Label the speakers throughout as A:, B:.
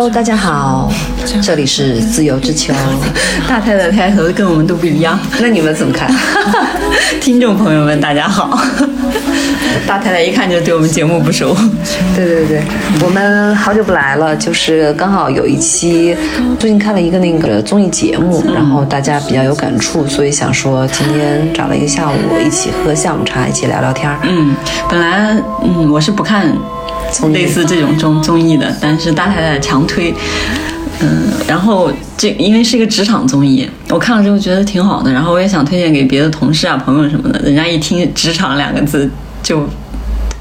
A: Hello，大家好，这里是自由之秋。
B: 大太太开头跟我们都不一样，
A: 那你们怎么看？
B: 听众朋友们，大家好。大太太一看就对我们节目不熟。
A: 对对对，我们好久不来了，就是刚好有一期最近看了一个那个综艺节目，然后大家比较有感触，所以想说今天找了一个下午一起喝下午茶，一起聊聊天。
B: 嗯，本来嗯我是不看。类似这种综综艺的，但是大太太强推，嗯，然后这因为是一个职场综艺，我看了之后觉得挺好的，然后我也想推荐给别的同事啊、朋友什么的，人家一听“职场”两个字就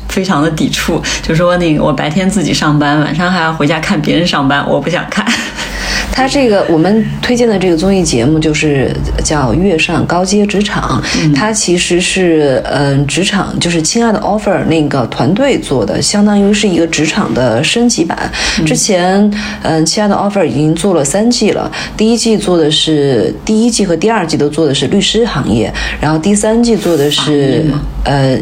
B: 非常的抵触，就说那个我白天自己上班，晚上还要回家看别人上班，我不想看。
A: 他这个我们推荐的这个综艺节目就是叫《月上高阶职场》，它其实是嗯职场就是《亲爱的 offer》那个团队做的，相当于是一个职场的升级版。之前嗯《亲爱的 offer》已经做了三季了，第一季做的是第一季和第二季都做的是律师行业，然后第三季做的是呃。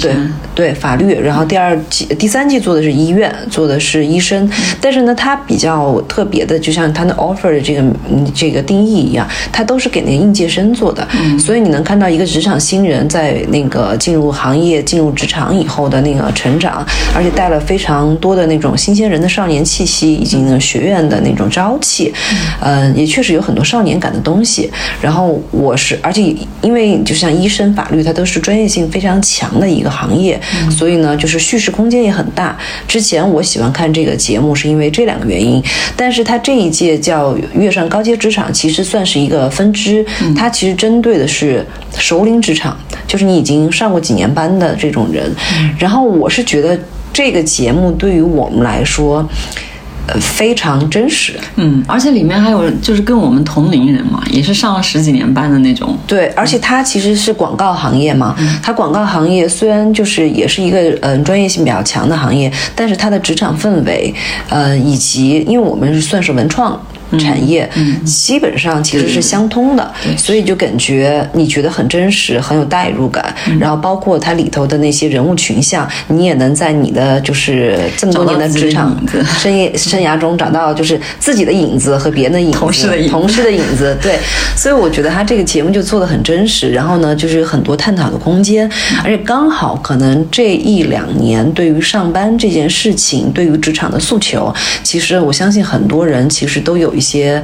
A: 对对，法律。然后第二季、第三季做的是医院，做的是医生。但是呢，他比较特别的，就像他的 offer 的这个这个定义一样，它都是给那个应届生做的。所以你能看到一个职场新人在那个进入行业、进入职场以后的那个成长，而且带了非常多的那种新鲜人的少年气息，以及呢学院的那种朝气。嗯，也确实有很多少年感的东西。然后我是，而且因为就像医生、法律，它都是专业性非常强的。一个行业，所以呢，就是叙事空间也很大。之前我喜欢看这个节目，是因为这两个原因。但是它这一届叫《跃上高阶职场》，其实算是一个分支。它其实针对的是熟龄职场，就是你已经上过几年班的这种人。然后我是觉得这个节目对于我们来说。呃，非常真实，
B: 嗯，而且里面还有就是跟我们同龄人嘛，也是上了十几年班的那种。
A: 对，而且他其实是广告行业嘛，他广告行业虽然就是也是一个嗯专业性比较强的行业，但是他的职场氛围，呃，以及因为我们是算是文创。产业基本上其实是相通的，所以就感觉你觉得很真实，很有代入感。然后包括它里头的那些人物群像，你也能在你的就是这么多年的职场生涯 生涯中找到就是自己的影子和别人的影子，
B: 同事的影
A: 同事的影子。对，所以我觉得他这个节目就做的很真实。然后呢，就是很多探讨的空间，而且刚好可能这一两年对于上班这件事情，对于职场的诉求，其实我相信很多人其实都有。一些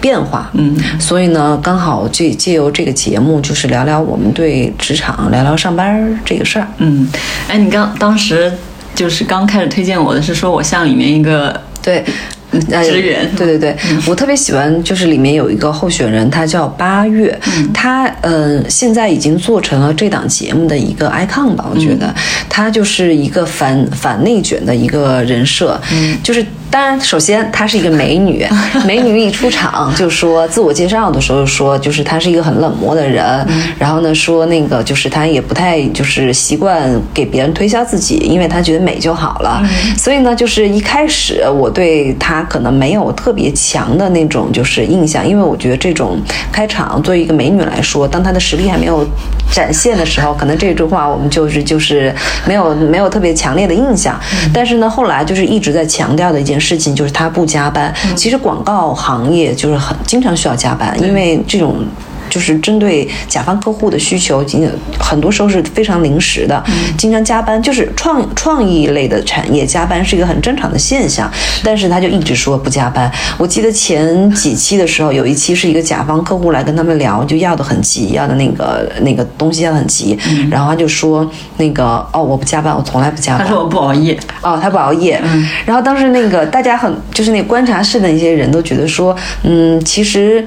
A: 变化，
B: 嗯，
A: 所以呢，刚好借借由这个节目，就是聊聊我们对职场，聊聊上班这个事儿，
B: 嗯，哎，你刚当时就是刚开始推荐我的是说我像里面一个
A: 对。
B: 职员，
A: 对对对，我特别喜欢，就是里面有一个候选人，他叫八月，他嗯，现在已经做成了这档节目的一个 icon 吧，我觉得。他就是一个反反内卷的一个人设，就是当然，首先她是一个美女，美女一出场就说自我介绍的时候说，就是她是一个很冷漠的人，然后呢说那个就是她也不太就是习惯给别人推销自己，因为她觉得美就好了，所以呢，就是一开始我对她。可能没有特别强的那种就是印象，因为我觉得这种开场作为一个美女来说，当她的实力还没有展现的时候，可能这句话我们就是就是没有没有特别强烈的印象。但是呢，后来就是一直在强调的一件事情，就是他不加班。其实广告行业就是很经常需要加班，因为这种。就是针对甲方客户的需求，仅很多时候是非常临时的，经常加班。就是创创意类的产业加班是一个很正常的现象，但是他就一直说不加班。我记得前几期的时候，有一期是一个甲方客户来跟他们聊，就要的很急，要的那个那个东西要很急，然后他就说那个哦我不加班，我从来不加班。
B: 他说我不熬夜。
A: 哦，他不熬夜。然后当时那个大家很就是那观察室的一些人都觉得说，嗯，其实。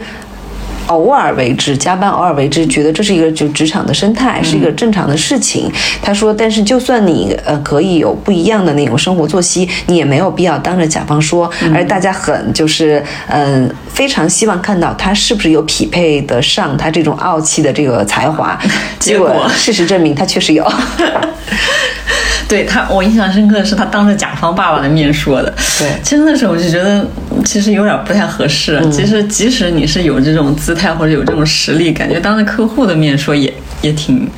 A: 偶尔为之加班，偶尔为之，觉得这是一个就职场的生态，是一个正常的事情。他说，但是就算你呃可以有不一样的那种生活作息，你也没有必要当着甲方说。而大家很就是嗯非常希望看到他是不是有匹配得上他这种傲气的这个才华。
B: 结果
A: 事实证明他确实有。
B: 对他，我印象深刻的是他当着甲方爸爸的面说的。
A: 对，
B: 其实那时候我就觉得，其实有点不太合适。其实即使你是有这种姿态或者有这种实力，感觉当着客户的面说也也挺，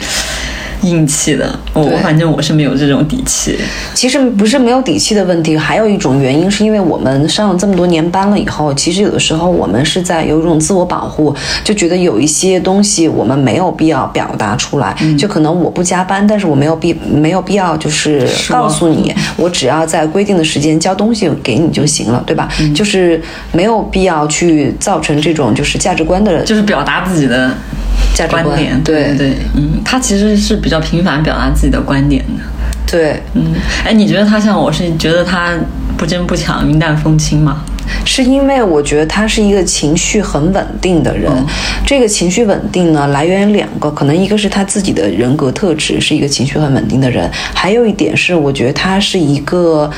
B: 硬气的。我反正我是没有这种底气。
A: 其实不是没有底气的问题，还有一种原因是因为我们上了这么多年班了以后，其实有的时候我们是在有一种自我保护，就觉得有一些东西我们没有必要表达出来，就可能我不加班，但是我没有必没有必要就是告诉你，我只要在规定的时间交东西给你就行了，对吧？
B: 嗯
A: 就是没有必要去造成这种就是价值观的
B: 就是表达自己的
A: 价值观
B: 观点，
A: 对
B: 对对，嗯，他其实是比较频繁表达自己的观点的，
A: 对，
B: 嗯，哎，你觉得他像我是觉得他不争不抢、云淡风轻吗？
A: 是因为我觉得他是一个情绪很稳定的人。这个情绪稳定呢，来源于两个，可能一个是他自己的人格特质，是一个情绪很稳定的人；还有一点是，我觉得他是一个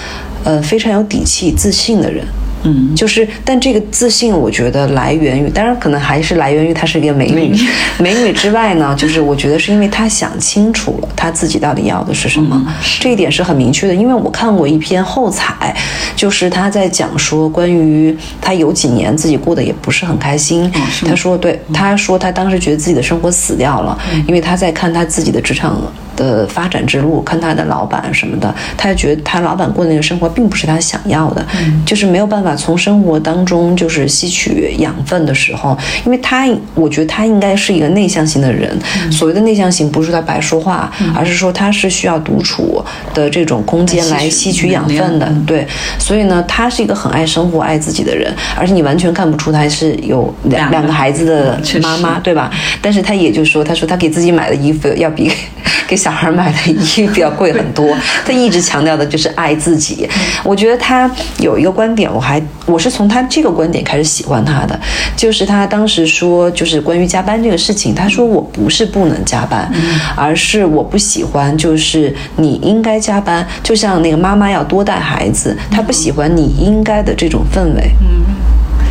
A: 呃非常有底气、自信的人。
B: 嗯，
A: 就是，但这个自信，我觉得来源于，当然可能还是来源于她是一个美女。美女之外呢，就是我觉得是因为她想清楚了她自己到底要的是什么，这一点是很明确的。因为我看过一篇后采，就是她在讲说关于她有几年自己过得也不是很开心。她说，对，她说她当时觉得自己的生活死掉了，因为她在看她自己的职场的发展之路，看他的老板什么的，她觉得他老板过的那个生活并不是他想要的，就是没有办法从生活当中就是吸取养分的时候，因为他我觉得他应该是一个内向型的人，所谓的内向型不是他白说话，而是说他是需要独处的这种空间来吸取养分的，对，所以呢，他是一个很爱生活、爱自己的人，而且你完全看不出他是有两
B: 两个
A: 孩子的妈妈，对吧？但是他也就说，他说他给自己买的衣服要比 给小孩买的衣服要贵很多。他一直强调的就是爱自己。我觉得他有一个观点，我还我是从他这个观点开始喜欢他的，就是他当时说，就是关于加班这个事情，他说我不是不能加班，而是我不喜欢，就是你应该加班，就像那个妈妈要多带孩子，他不喜欢你应该的这种氛围。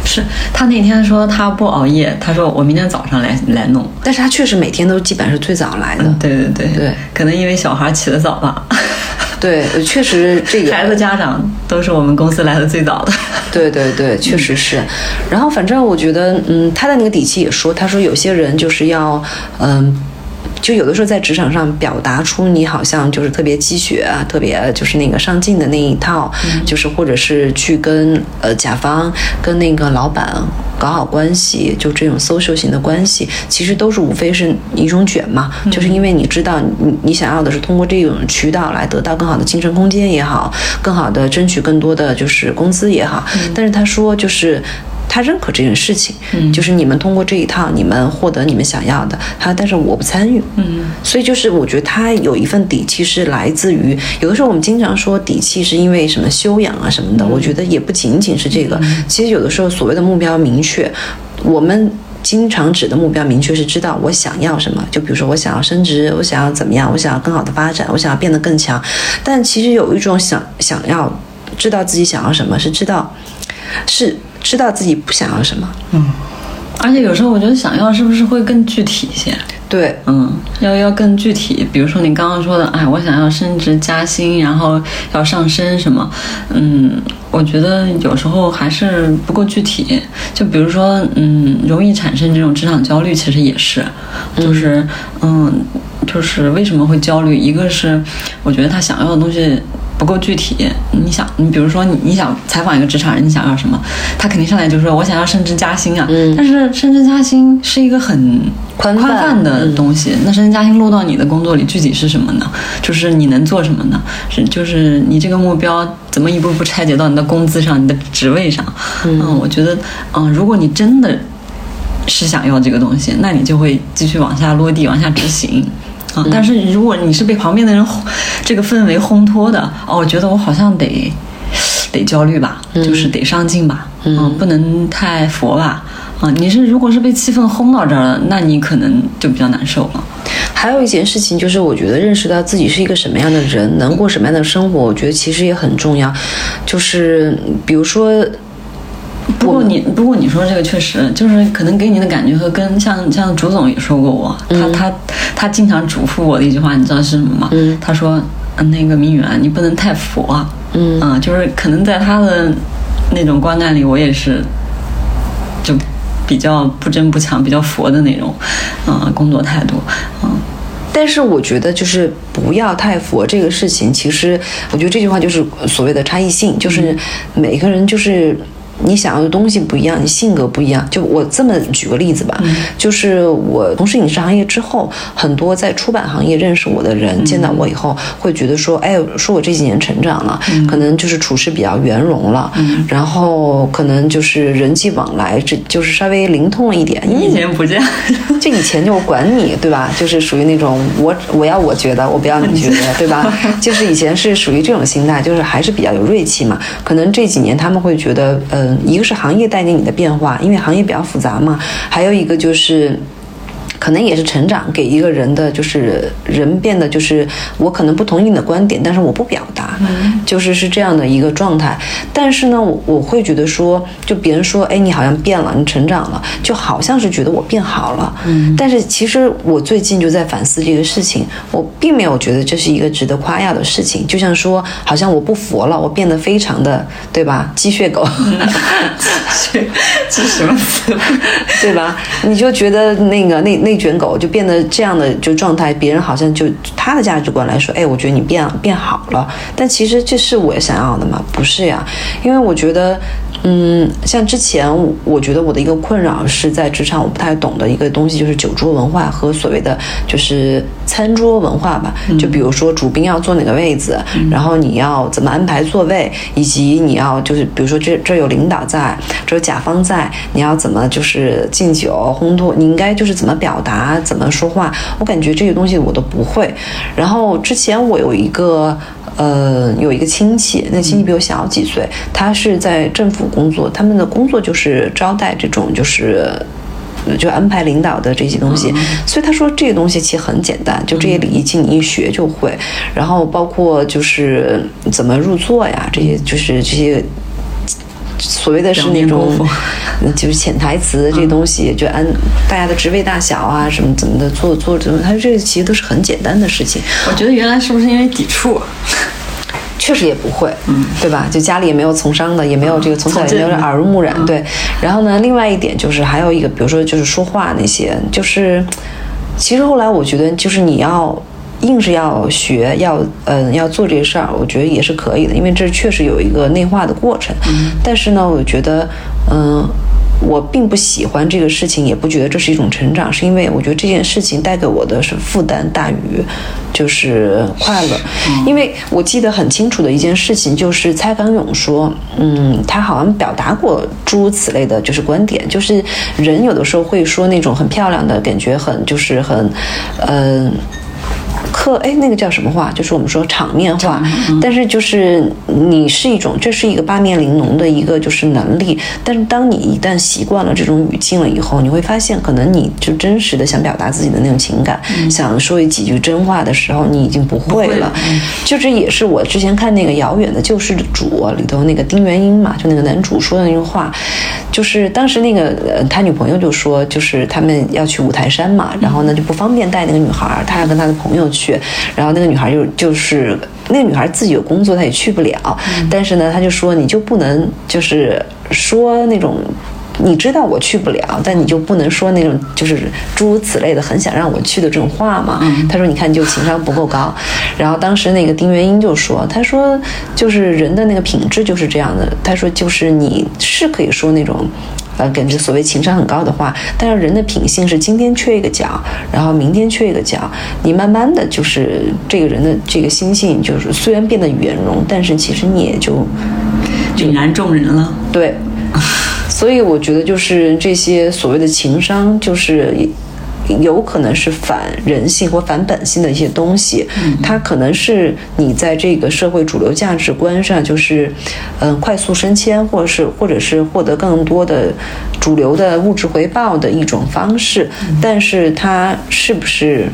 B: 是他那天说他不熬夜，他说我明天早上来来弄。
A: 但是他确实每天都基本上是最早来的。
B: 对对对
A: 对，
B: 可能因为小孩起得早吧，
A: 对，确实这个
B: 孩子家长都是我们公司来的最早的。
A: 对对对，确实是。然后反正我觉得，嗯，他的那个底气也说，他说有些人就是要，嗯。就有的时候在职场上表达出你好像就是特别积雪啊，特别就是那个上进的那一套，就是或者是去跟呃甲方跟那个老板搞好关系，就这种 social 型的关系，其实都是无非是一种卷嘛，就是因为你知道你你想要的是通过这种渠道来得到更好的晋升空间也好，更好的争取更多的就是工资也好，但是他说就是。他认可这件事情，嗯，就是你们通过这一套，你们获得你们想要的，他但是我不参与，嗯，所以就是我觉得他有一份底气是来自于，有的时候我们经常说底气是因为什么修养啊什么的，我觉得也不仅仅是这个，其实有的时候所谓的目标明确，我们。经常指的目标明确是知道我想要什么，就比如说我想要升职，我想要怎么样，我想要更好的发展，我想要变得更强。但其实有一种想想要知道自己想要什么，是知道是知道自己不想要什么。
B: 嗯而且有时候我觉得想要是不是会更具体一些？
A: 对，
B: 嗯，要要更具体，比如说你刚刚说的，哎，我想要升职加薪，然后要上升什么，嗯，我觉得有时候还是不够具体。就比如说，嗯，容易产生这种职场焦虑，其实也是，就是，嗯，就是为什么会焦虑？一个是我觉得他想要的东西。不够具体，你想，你比如说你你想采访一个职场人，你想要什么？他肯定上来就说我想要升职加薪啊。
A: 嗯
B: 但是升职加薪是一个很
A: 宽泛
B: 宽泛的东西。那升职加薪落到你的工作里，具体是什么呢？就是你能做什么呢？是就是你这个目标怎么一步步拆解到你的工资上、你的职位上？嗯，我觉得，嗯，如果你真的是想要这个东西，那你就会继续往下落地，往下执行。啊，但是如果你是被旁边的人轰这个氛围烘托的，哦，我觉得我好像得得焦虑吧，就是得上进吧，嗯，不能太佛吧，啊，你是如果是被气氛轰到这儿了，那你可能就比较难受了。
A: 还有一件事情就是，我觉得认识到自己是一个什么样的人，能过什么样的生活，我觉得其实也很重要。就是比如说，
B: 不过你不过你说这个确实就是可能给你的感觉和跟像像朱总也说过我，他他他经常嘱咐我的一句话，你知道是什么吗？
A: 嗯
B: 他说，嗯，那个明远，你不能太佛啊。
A: 嗯
B: 啊，就是可能在他的那种观感里，我也是就比较不争不抢、比较佛的那种，嗯、工作态度，嗯、
A: 但是我觉得就是不要太佛这个事情，其实我觉得这句话就是所谓的差异性，就是每个人就是。你想要的东西不一样，你性格不一样。就我这么举个例子吧，就是我从事影视行业之后，很多在出版行业认识我的人，见到我以后会觉得说，哎，说我这几年成长了，可能就是处事比较圆融了，然后可能就是人际往来，这就是稍微灵通了一点。你
B: 以前不这样，
A: 就以前就管你，对吧？就是属于那种我我要我觉得，我不要你觉得，对吧？就是以前是属于这种心态，就是还是比较有锐气嘛。可能这几年他们会觉得，呃。一个是行业带给你的变化，因为行业比较复杂嘛，还有一个就是。可能也是成长给一个人的，就是人变得就是我可能不同意你的观点，但是我不表达，就是是这样的一个状态。但是呢，我我会觉得说，就别人说，哎，你好像变了，你成长了，就好像是觉得我变好了。嗯。但是其实我最近就在反思这个事情，我并没有觉得这是一个值得夸耀的事情。就像说，好像我不佛了，我变得非常的，对吧？鸡血狗。
B: 这什么词？
A: 对吧？你就觉得那个那那。内卷狗就变得这样的就状态，别人好像就他的价值观来说，哎，我觉得你变变好了，但其实这是我想要的吗？不是呀，因为我觉得。嗯，像之前，我觉得我的一个困扰是在职场我不太懂的一个东西，就是酒桌文化和所谓的就是餐桌文化吧。就比如说主宾要坐哪个位子，然后你要怎么安排座位，以及你要就是比如说这这有领导在，这有甲方在，你要怎么就是敬酒烘托，你应该就是怎么表达，怎么说话。我感觉这些东西我都不会。然后之前我有一个。呃，有一个亲戚，那亲戚比我小几岁，他是在政府工作，他们的工作就是招待这种，就是就安排领导的这些东西。所以他说这些东西其实很简单，就这些礼仪，其实你一学就会。然后包括就是怎么入座呀，这些就是这些所谓的是那种就是潜台词这些东西，就按大家的职位大小啊，什么怎么的做做怎么，他说这个其实都是很简单的事情。
B: 我觉得原来是不是因为抵触？
A: 确实也不会，嗯，对吧？就家里也没有从商的，也没有这个从小也没有耳濡目染，对。然后呢，另外一点就是还有一个，比如说就是说话那些，就是其实后来我觉得，就是你要硬是要学，要嗯要做这事儿，我觉得也是可以的，因为这确实有一个内化的过程。但是呢，我觉得嗯。我并不喜欢这个事情，也不觉得这是一种成长，是因为我觉得这件事情带给我的是负担大于就是快乐。因为我记得很清楚的一件事情，就是蔡康永说，嗯，他好像表达过诸如此类的，就是观点，就是人有的时候会说那种很漂亮的感觉，很就是很，嗯。客哎，那个叫什么话？就是我们说场面话，但是就是你是一种，这是一个八面玲珑的一个就是能力。但是当你一旦习惯了这种语境了以后，你会发现，可能你就真实的想表达自己的那种情感，想说几句真话的时候，你已经不会了。就这也是我之前看那个《遥远的救世主》里头那个丁元英嘛，就那个男主说的那句话，就是当时那个呃他女朋友就说，就是他们要去五台山嘛，然后呢就不方便带那个女孩，他要跟他的朋友。去，然后那个女孩就就是那个女孩自己有工作，她也去不了。但是呢，她就说你就不能就是说那种你知道我去不了，但你就不能说那种就是诸如此类的很想让我去的这种话嘛。他说你看你就情商不够高。然后当时那个丁元英就说，他说就是人的那个品质就是这样的。他说就是你是可以说那种。呃，感觉所谓情商很高的话，但是人的品性是今天缺一个角，然后明天缺一个角，你慢慢的就是这个人的这个心性，就是虽然变得圆融，但是其实你也就
B: 泯然众人了。
A: 对，所以我觉得就是这些所谓的情商，就是。有可能是反人性或反本性的一些东西，它可能是你在这个社会主流价值观上，就是，嗯，快速升迁，或者是或者是获得更多的主流的物质回报的一种方式，但是它是不是？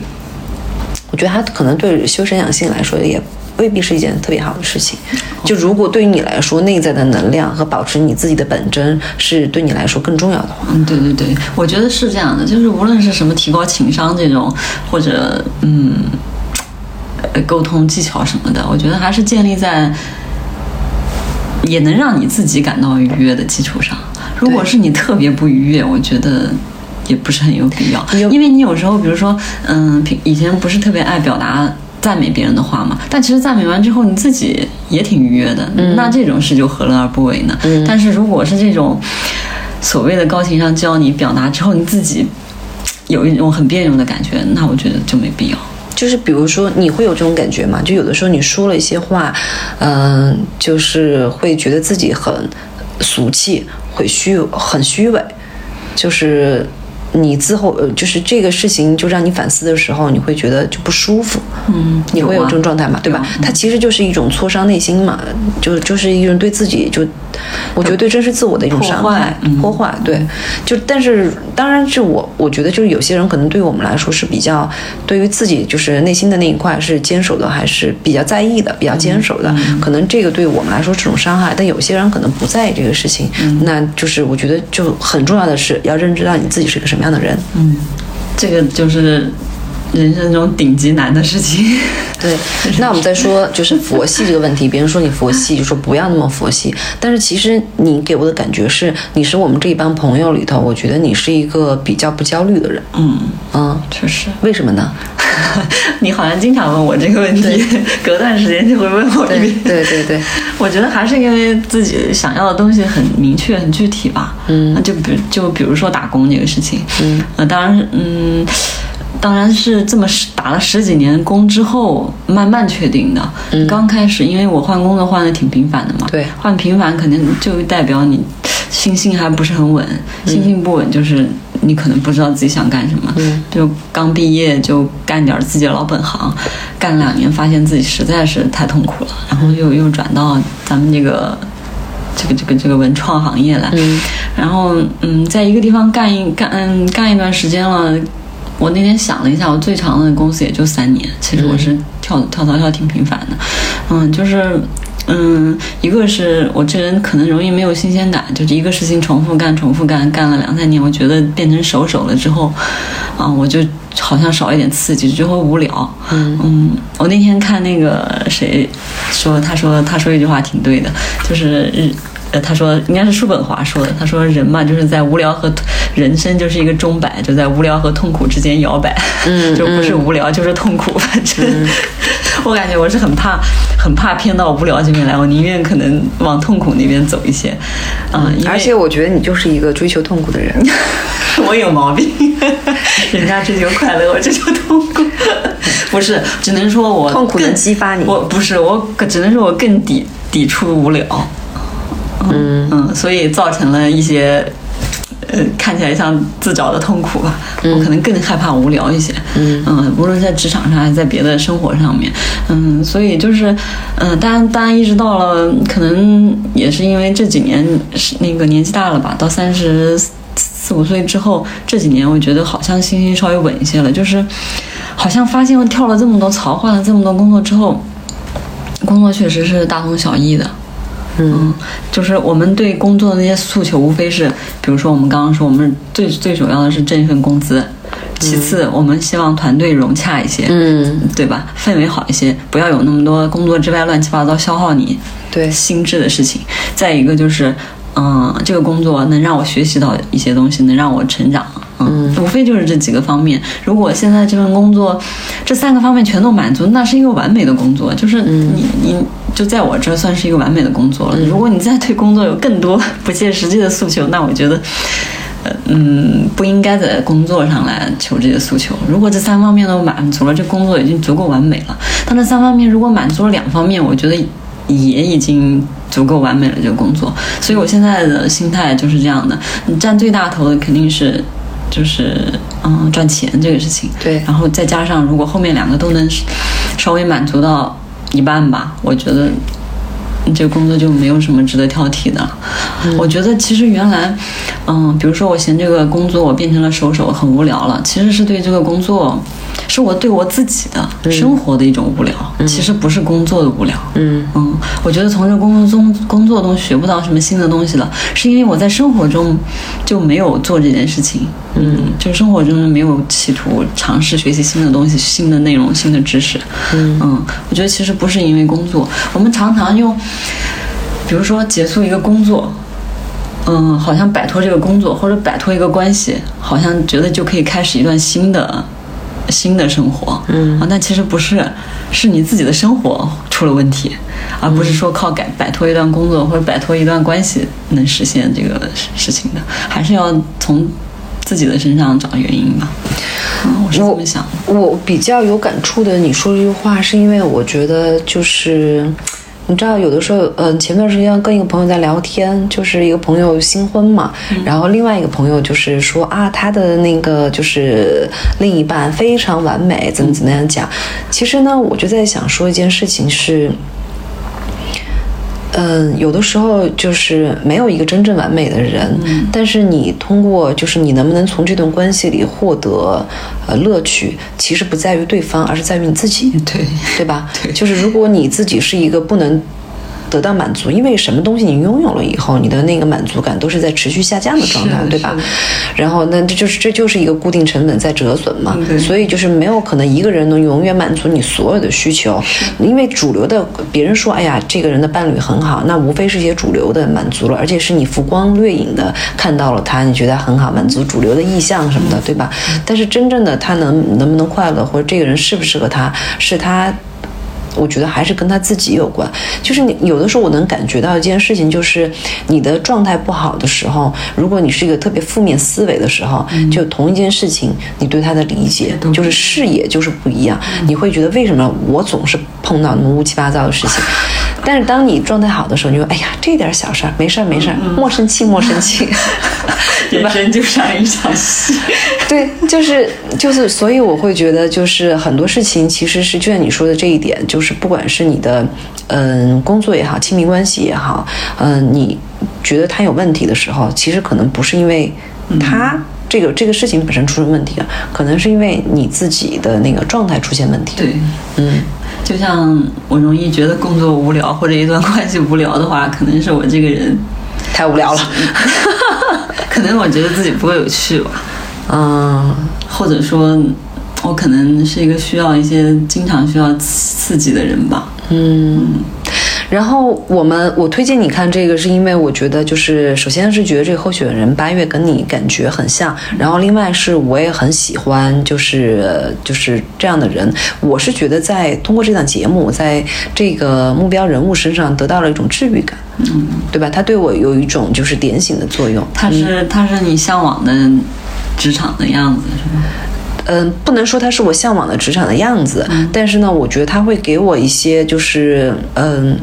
A: 我觉得它可能对修身养性来说也。未必是一件特别好的事情。就如果对于你来说，内在的能量和保持你自己的本真是对你来说更重要的话，
B: 嗯，对对对，我觉得是这样的。就是无论是什么提高情商这种，或者嗯，沟通技巧什么的，我觉得还是建立在也能让你自己感到愉悦的基础上。如果是你特别不愉悦，我觉得也不是很有必要，因为你有时候，比如说，嗯，以前不是特别爱表达赞美别人的话嘛，但其实赞美完之后，你自己也挺愉悦的，那这种事就何乐而不为呢？但是如果是这种所谓的高情商教你表达之后，你自己有一种很别扭的感觉，那我觉得就没必要。
A: 就是比如说，你会有这种感觉吗？就有的时候你说了一些话，嗯、就是会觉得自己很俗气，会虚，很虚伪，就是你之后，呃，就是这个事情就让你反思的时候，你会觉得就不舒服。
B: 嗯，
A: 你会有
B: 啊
A: 这种状态嘛？对吧？
B: 有
A: 它其实就是一种挫伤内心嘛，就就是一种对自己就，我觉得对真实自我的一种伤害
B: 破坏、嗯
A: 破坏。对，就但是当然是我我觉得就是有些人可能对于我们来说是比较对于自己就是内心的那一块是坚守的，还是比较在意的，比较坚守的。可能这个对我们来说是种伤害，但有些人可能不在意这个事情。那就是我觉得就很重要的是要认知到你自己是个什么样的人。
B: 嗯这个就是人生中顶级难的事情。
A: 对，那我们再说就是佛系这个问题，别人说你佛系，就说不要那么佛系。但是其实你给我的感觉是，你是我们这一帮朋友里头，我觉得你是一个比较不焦虑的人。
B: 嗯，
A: 嗯，
B: 确实。
A: 为什么呢？
B: 你好像经常问我这个问题，隔段时间就会问我一
A: 对
B: 遍。
A: 对对对，
B: 我觉得还是因为自己想要的东西很明确、很具体吧。
A: 嗯
B: 那就比就比如说打工这个事情，
A: 嗯，
B: 呃，当然，嗯，当然是这么十打了十几年工之后慢慢确定的。
A: 嗯。
B: 刚开始因为我换工作换的挺频繁的嘛，
A: 对。
B: 换频繁肯定就代表你心性还不是很稳，心性不稳就是你可能不知道自己想干什么，
A: 嗯。
B: 就刚毕业就干点自己的老本行，干两年发现自己实在是太痛苦了，然后又又转到咱们这个这个这个这个文创行业来，
A: 嗯。
B: 然后嗯，在一个地方干一干嗯干一段时间了。我那天想了一下，我最长的公司也就三年。其实我是跳跳槽跳挺频繁的，嗯，就是嗯，一个是我这人可能容易没有新鲜感，就是一个事情重复干、重复干，干了两三年，我觉得变成熟手了之后，啊，我就好像少一点刺激，就会无聊。
A: 嗯
B: 我那天看那个谁说，他说他说一句话挺对的，就是日。呃，他说应该是叔本华说的。他说人嘛，就是在无聊和人生就是一个钟摆，就在无聊和痛苦之间摇摆，
A: 嗯
B: 就不是无聊就是痛苦。反正、我感觉我是很怕，很怕偏到无聊这边来，我宁愿可能往痛苦那边走一些。啊、因为
A: 而且我觉得你就是一个追求痛苦的人。
B: 我有毛病，人家追求快乐，我追求痛苦。不是，只能说我
A: 痛苦能
B: 更
A: 激发你
B: 我不是，我只能说我更抵抵触无聊。嗯嗯，所以造成了一些。呃，看起来像自找的痛苦吧。我可能更害怕无聊一些。嗯无论在职场上还是在别的生活上面。嗯，所以就是，嗯、当然，当然，一直到了，可能也是因为这几年是那个年纪大了吧，到三十四五岁之后，这几年我觉得好像心情稍微稳一些了，就是好像发现我跳了这么多槽，换了这么多工作之后，工作确实是大同小异的。嗯，就是我们对工作的那些诉求，无非是，比如说我们刚刚说，我们最最主要的是挣一份工资，其次我们希望团队融洽一些，
A: 嗯，
B: 对吧？氛围好一些，不要有那么多工作之外乱七八糟消耗你
A: 对
B: 心智的事情。再一个就是，嗯，这个工作能让我学习到一些东西，能让我成长。嗯，无非就是这几个方面。如果现在这份工作这三个方面全都满足，那是一个完美的工作，就是你、你就在我这算是一个完美的工作了。如果你再对工作有更多不切实际的诉求，那我觉得。呃嗯，不应该在工作上来求这些诉求。如果这三方面都满足了，这工作已经足够完美了。但这三方面如果满足了两方面，我觉得也已经足够完美了。这个工作，所以我现在的心态就是这样的：你占最大头的肯定是就是嗯赚钱这个事情，
A: 对
B: 然后再加上如果后面两个都能稍微满足到一半吧，我觉得这个工作就没有什么值得挑剔的了。我觉得其实原来，嗯，比如说我嫌这个工作我变成了手手很无聊了，其实是对这个工作，是我对我自己的生活的一种无聊，其实不是工作的无聊。
A: 嗯
B: 嗯，我觉得从这工作中工作中学不到什么新的东西了，是因为我在生活中就没有做这件事情。嗯，就生活中没有企图尝试学习新的东西、新的内容、新的知识。嗯我觉得其实不是因为工作，我们常常用，比如说结束一个工作。嗯，好像摆脱这个工作或者摆脱一个关系，好像觉得就可以开始一段新的新的生活。嗯啊，但其实不是，是你自己的生活出了问题，而不是说靠改摆脱一段工作或者摆脱一段关系能实现这个事情的，还是要从自己的身上找原因吧。嗯，我是这么想。
A: 我比较有感触的，你说这句话，是因为我觉得就是。你知道，有的时候，嗯，前段时间跟一个朋友在聊天，就是一个朋友新婚嘛，然后另外一个朋友就是说啊，他的那个就是另一半非常完美，怎么怎么样讲。其实呢，我就在想说一件事情是。嗯，有的时候就是没有一个真正完美的人，但是你通过就是你能不能从这段关系里获得呃乐趣，其实不在于对方，而是在于你自己，
B: 对
A: 对吧？
B: 对，
A: 就是如果你自己是一个不能。得到满足，因为什么东西你拥有了以后，你的那个满足感都是在持续下降的状态，对吧？然后那这就是这就是一个固定成本在折损嘛，所以就是没有可能一个人能永远满足你所有的需求，因为主流的别人说，哎呀，这个人的伴侣很好，那无非是一些主流的满足了，而且是你浮光掠影的看到了他，你觉得很好，满足主流的意向什么的，对吧？但是真正的他能能不能快乐，或者这个人适不适合他，是他。我觉得还是跟他自己有关，就是你有的时候我能感觉到一件事情，就是你的状态不好的时候，如果你是一个特别负面思维的时候，就同一件事情，你对他的理解就是视野就是不一样，你会觉得为什么我总是碰到那么乌七八糟的事情，但是当你状态好的时候，你就哎呀这点小事儿没事儿没事儿，莫生气莫生气，
B: 人生 就像一场戏，
A: 对，就是就是，所以我会觉得就是很多事情其实是就像你说的这一点，就是。是，不管是你的，嗯，工作也好，亲密关系也好，嗯，你觉得他有问题的时候，其实可能不是因为他这个这个事情本身出了问题啊，可能是因为你自己的那个状态出现问题。
B: 对，嗯，就像我容易觉得工作无聊或者一段关系无聊的话，可能是我这个人
A: 太无聊了，
B: 可能我觉得自己不够有趣吧，
A: 嗯，
B: 或者说。我可能是一个需要一些经常需要刺激的人吧。
A: 嗯，然后我们我推荐你看这个，是因为我觉得就是首先是觉得这个候选人八月跟你感觉很像，然后另外是我也很喜欢就是就是这样的人。我是觉得在通过这档节目，在这个目标人物身上得到了一种治愈感，
B: 嗯，
A: 对吧？他对我有一种就是点醒的作用。
B: 他是他是你向往的职场的样子，是吗？
A: 嗯，不能说它是我向往的职场的样子，但是呢，我觉得它会给我一些，就是嗯，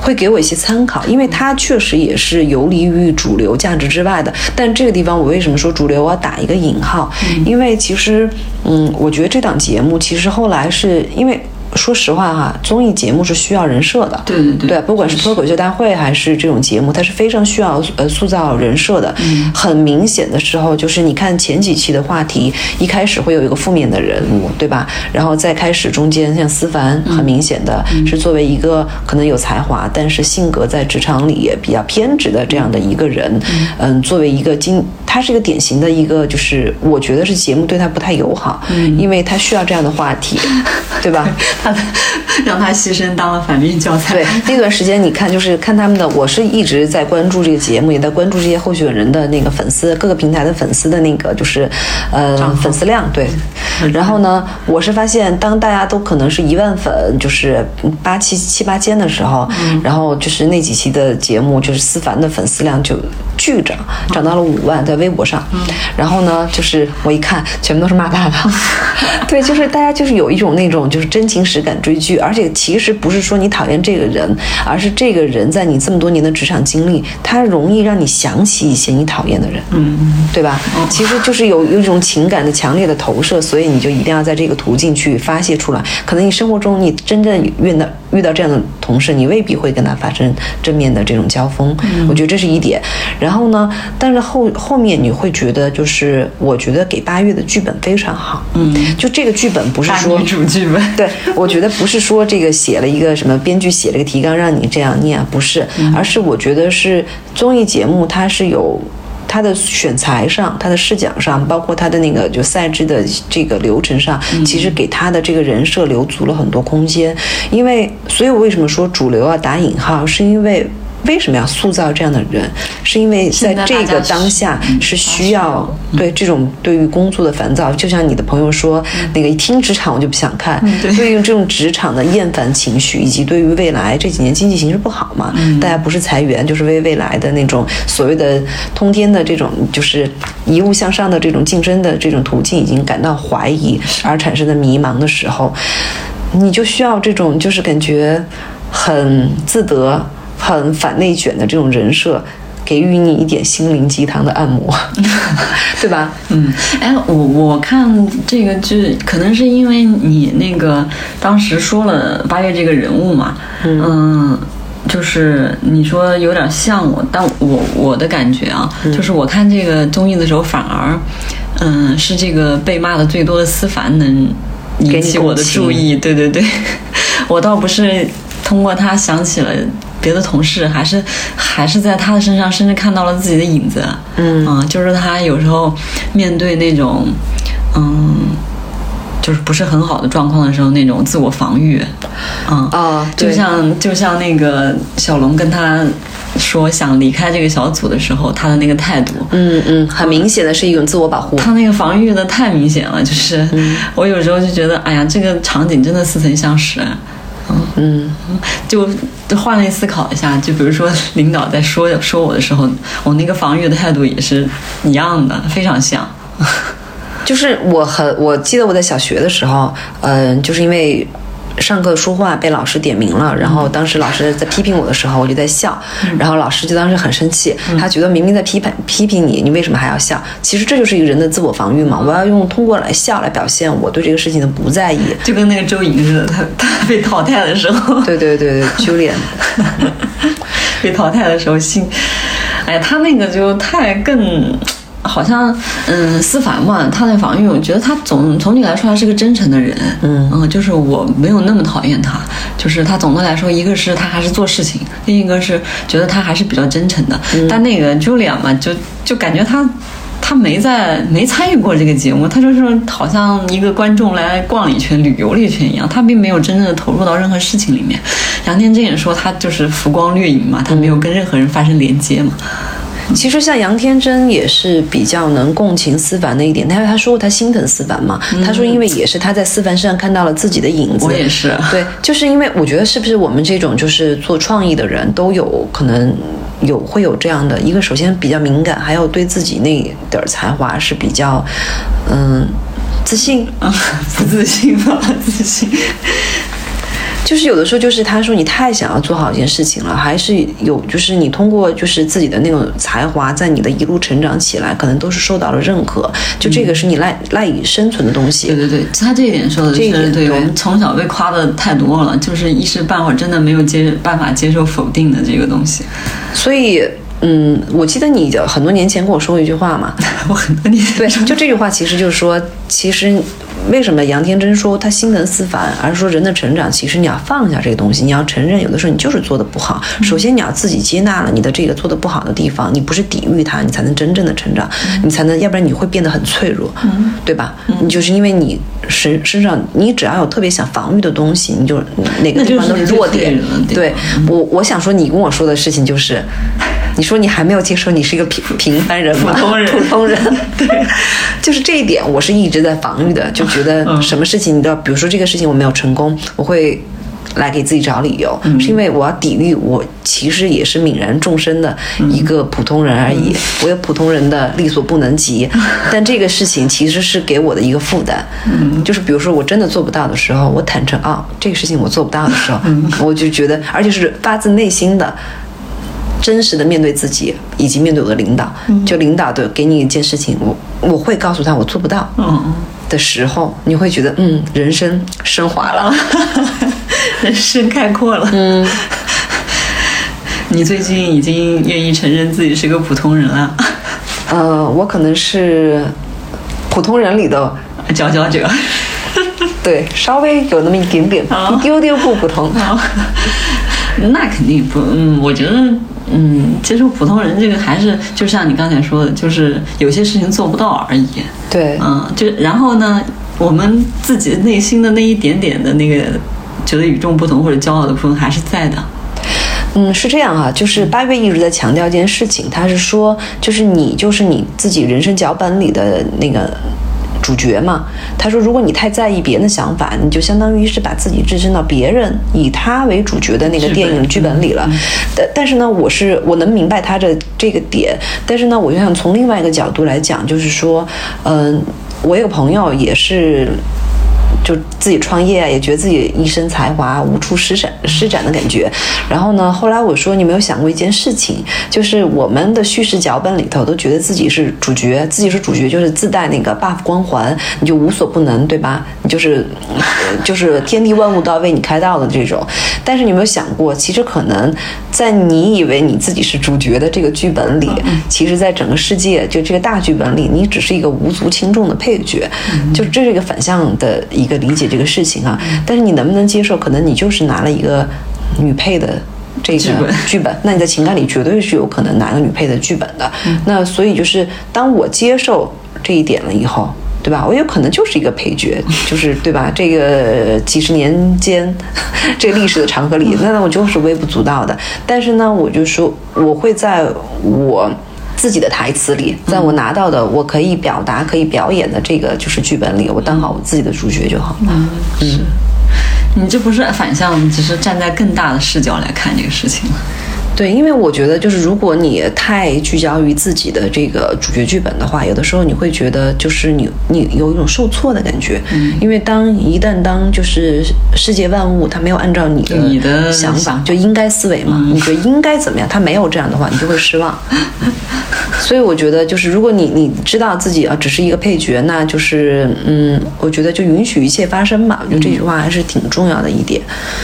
A: 会给我一些参考，因为它确实也是游离于主流价值之外的。但这个地方，我为什么说主流？我要打一个引号，因为其实，嗯，我觉得这档节目其实后来是因为。说实话哈，综艺节目是需要人设的，
B: 对对对，
A: 对，不管是脱口秀大会还是这种节目，它是非常需要呃塑造人设的。很明显的时候，就是你看前几期的话题，一开始会有一个负面的人物，对吧？然后再开始中间，像思凡，很明显的是作为一个可能有才华，但是性格在职场里也比较偏执的这样的一个人，嗯，作为一个经，他是一个典型的一个，就是我觉得是节目对他不太友好，因为他需要这样的话题，对吧？
B: 他 让他牺牲当了反面教材。
A: 对那段时间，你看，就是看他们的，我是一直在关注这个节目，也在关注这些候选人的那个粉丝，各个平台的粉丝的那个就是，呃，粉丝量。对。然后呢，我是发现，当大家都可能是一万粉，就是八七七八千的时候，然后就是那几期的节目，就是思凡的粉丝量就巨涨，涨到了五万，在微博上。然后呢，就是我一看，全部都是骂爸爸。对，就是大家就是有一种那种就是真情实感追剧，而且其实不是说你讨厌这个人，而是这个人在你这么多年的职场经历，他容易让你想起一些你讨厌的人，
B: 嗯，
A: 对吧？其实就是有有一种情感的强烈的投射，所以你就一定要在这个途径去发泄出来。可能你生活中你真正遇到遇到这样的同事，你未必会跟他发生正面的这种交锋，我觉得这是一点。然后呢，但是后后面你会觉得，就是我觉得给八月的剧本非常好，
B: 嗯，
A: 就这个剧本不是说
B: 主剧本，
A: 对 我觉得不是说这个写了一个什么编剧写了个提纲让你这样念，不是，而是我觉得是综艺节目它是有它的选材上、它的视角上，包括它的那个就赛制的这个流程上，其实给他的这个人设留足了很多空间。因为，所以我为什么说主流啊打引号，是因为。为什么要塑造这样的人？是因为在这个当下是需要对这种对于工作的烦躁，就像你的朋友说，那个一听职场我就不想看。对于这种职场的厌烦情绪，以及对于未来这几年经济形势不好嘛，大家不是裁员，就是为未来的那种所谓的通天的这种就是一路向上的这种竞争的这种途径已经感到怀疑而产生的迷茫的时候，你就需要这种就是感觉很自得。很反内卷的这种人设，给予你一点心灵鸡汤的按摩，对吧？
B: 嗯，哎，我我看这个剧，可能是因为你那个当时说了八月这个人物嘛，嗯，就是你说有点像我，但我我的感觉啊，就是我看这个综艺的时候，反而，嗯，是这个被骂的最多的思凡能引起我的注意，对对对，我倒不是通过他想起了。别的同事还是还是在他的身上，甚至看到了自己的影子。
A: 嗯
B: 啊，就是他有时候面对那种嗯，就是不是很好的状况的时候，那种自我防御。
A: 嗯啊，
B: 就像就像那个小龙跟他说想离开这个小组的时候，他的那个态度。
A: 嗯嗯，很明显的是一种自我保护。
B: 他那个防御的太明显了，就是我有时候就觉得，哎呀，这个场景真的似曾相识。
A: 嗯，
B: 就换位思考一下，就比如说领导在说说我的时候，我那个防御的态度也是一样的，非常像。
A: 就是我很，我记得我在小学的时候，嗯，就是因为。上课说话被老师点名了，然后当时老师在批评我的时候，我就在笑，然后老师就当时很生气，他觉得明明在批判批评你，你为什么还要笑？其实这就是一个人的自我防御嘛，我要用通过来笑来表现我对这个事情的不在意，
B: 就跟那个周莹似的，他他被淘汰的时候，
A: 对对对对，Julian
B: 被淘汰的时候心，哎呀，他那个就太更。好像，嗯，思凡嘛，他在防御，我觉得他总总体来说他是个真诚的人，
A: 嗯
B: 嗯，就是我没有那么讨厌他，就是他总的来说，一个是他还是做事情，另一个是觉得他还是比较真诚的。但那个 Julia 嘛，就就感觉他他没在没参与过这个节目，他就是好像一个观众来逛了一圈、旅游了一圈一样，他并没有真正的投入到任何事情里面。杨天真也说他就是浮光掠影嘛，他没有跟任何人发生连接嘛。
A: 其实像杨天真也是比较能共情思凡的一点，他他说过他心疼思凡嘛，他说因为也是他在思凡身上看到了自己的影子。
B: 我也是，
A: 对，就是因为我觉得是不是我们这种就是做创意的人都有可能有会有这样的一个，首先比较敏感，还有对自己那点儿才华是比较嗯自信
B: 啊，不自信吧？自信。
A: 就是有的时候，就是他说你太想要做好一件事情了，还是有，就是你通过就是自己的那种才华，在你的一路成长起来，可能都是受到了认可。就这个是你赖赖以生存的东西。
B: 对对对，他这一点说的是对。我们从小被夸的太多了，就是一时半会儿真的没有接办法接受否定的这个东西。
A: 所以，嗯，我记得你很多年前跟我说过一句话嘛，
B: 我很多年
A: 对，就这句话其实就是说，其实。为什么杨天真说他心疼思凡，而是说人的成长，其实你要放下这个东西，你要承认有的时候你就是做的不好。首先你要自己接纳了你的这个做的不好的地方，你不是抵御它，你才能真正的成长，你才能，要不然你会变得很脆弱，对吧？你就是因为你身身上，你只要有特别想防御的东西，你就哪个地方都是弱点。对我，我想说你跟我说的事情就是。你说你还没有接受你是一个平平凡人吗？
B: 普通人，
A: 普通人，对，就是这一点，我是一直在防御的，就觉得什么事情，你都要，比如说这个事情我没有成功，我会来给自己找理由，是因为我要抵御我其实也是泯然众生的一个普通人而已，我有普通人的力所不能及，但这个事情其实是给我的一个负担，就是比如说我真的做不到的时候，我坦诚啊，这个事情我做不到的时候，我就觉得，而且是发自内心的。真实的面对自己，以及面对我的领导，就领导的给你一件事情，我我会告诉他我做不到的时候，你会觉得嗯，人生升华了，
B: 人生开阔了。
A: 嗯，
B: 你最近已经愿意承认自己是个普通人了。
A: 呃，我可能是普通人里的
B: 佼佼者，
A: 对，稍微有那么一点点，一丢丢不普通。
B: 那肯定不，嗯，我觉得。嗯，接受普通人这个还是就像你刚才说的，就是有些事情做不到而已。
A: 对，
B: 嗯，就然后呢，我们自己内心的那一点点的那个觉得与众不同或者骄傲的部分还是在的。
A: 嗯，是这样哈，就是八月一直在强调一件事情，他是说，就是你就是你自己人生脚本里的那个主角嘛。他说，如果你太在意别人的想法，你就相当于是把自己置身到别人以他为主角的那个电影剧本里了。但但是呢，我是我能明白他的这个点，但是呢，我就想从另外一个角度来讲，就是说，嗯，我有个朋友也是。就自己创业，也觉得自己一身才华无处施展施展的感觉。然后呢，后来我说，你没有想过一件事情，就是我们的叙事脚本里头都觉得自己是主角，自己是主角就是自带那个 buff 光环，你就无所不能，对吧？你就是就是天地万物都要为你开道的这种。但是你有没有想过，其实可能在你以为你自己是主角的这个剧本里，其实在整个世界就这个大剧本里，你只是一个无足轻重的配角。就这是一个反向的一个。理解这个事情啊，但是你能不能接受？可能你就是拿了一个女配的这个剧本，那你在情感里绝对是有可能拿个女配的剧本的。那所以就是当我接受这一点了以后，对吧？我有可能就是一个配角，就是对吧？这个几十年间 这个历史的长河里，那那我就是微不足道的。但是呢，我就说我会在我。自己的台词里，在我拿到的我可以表达、可以表演的这个就是剧本里，我当好我自己的主角就好了。
B: 嗯，是你这不是反向，只是站在更大的视角来看这个事情了。
A: 对，因为我觉得，就是如果你太聚焦于自己的这个主角剧本的话，有的时候你会觉得，就是你你有一种受挫的感觉。嗯。因为当一旦当就是世界万物它没有按照你的
B: 你的
A: 想法，就应该思维嘛，你觉得应该怎么样，它没有这样的话，你就会失望。所以我觉得，就是如果你你知道自己啊只是一个配角，那就是嗯，我觉得就允许一切发生吧。我觉得这句话还是挺重要的一点。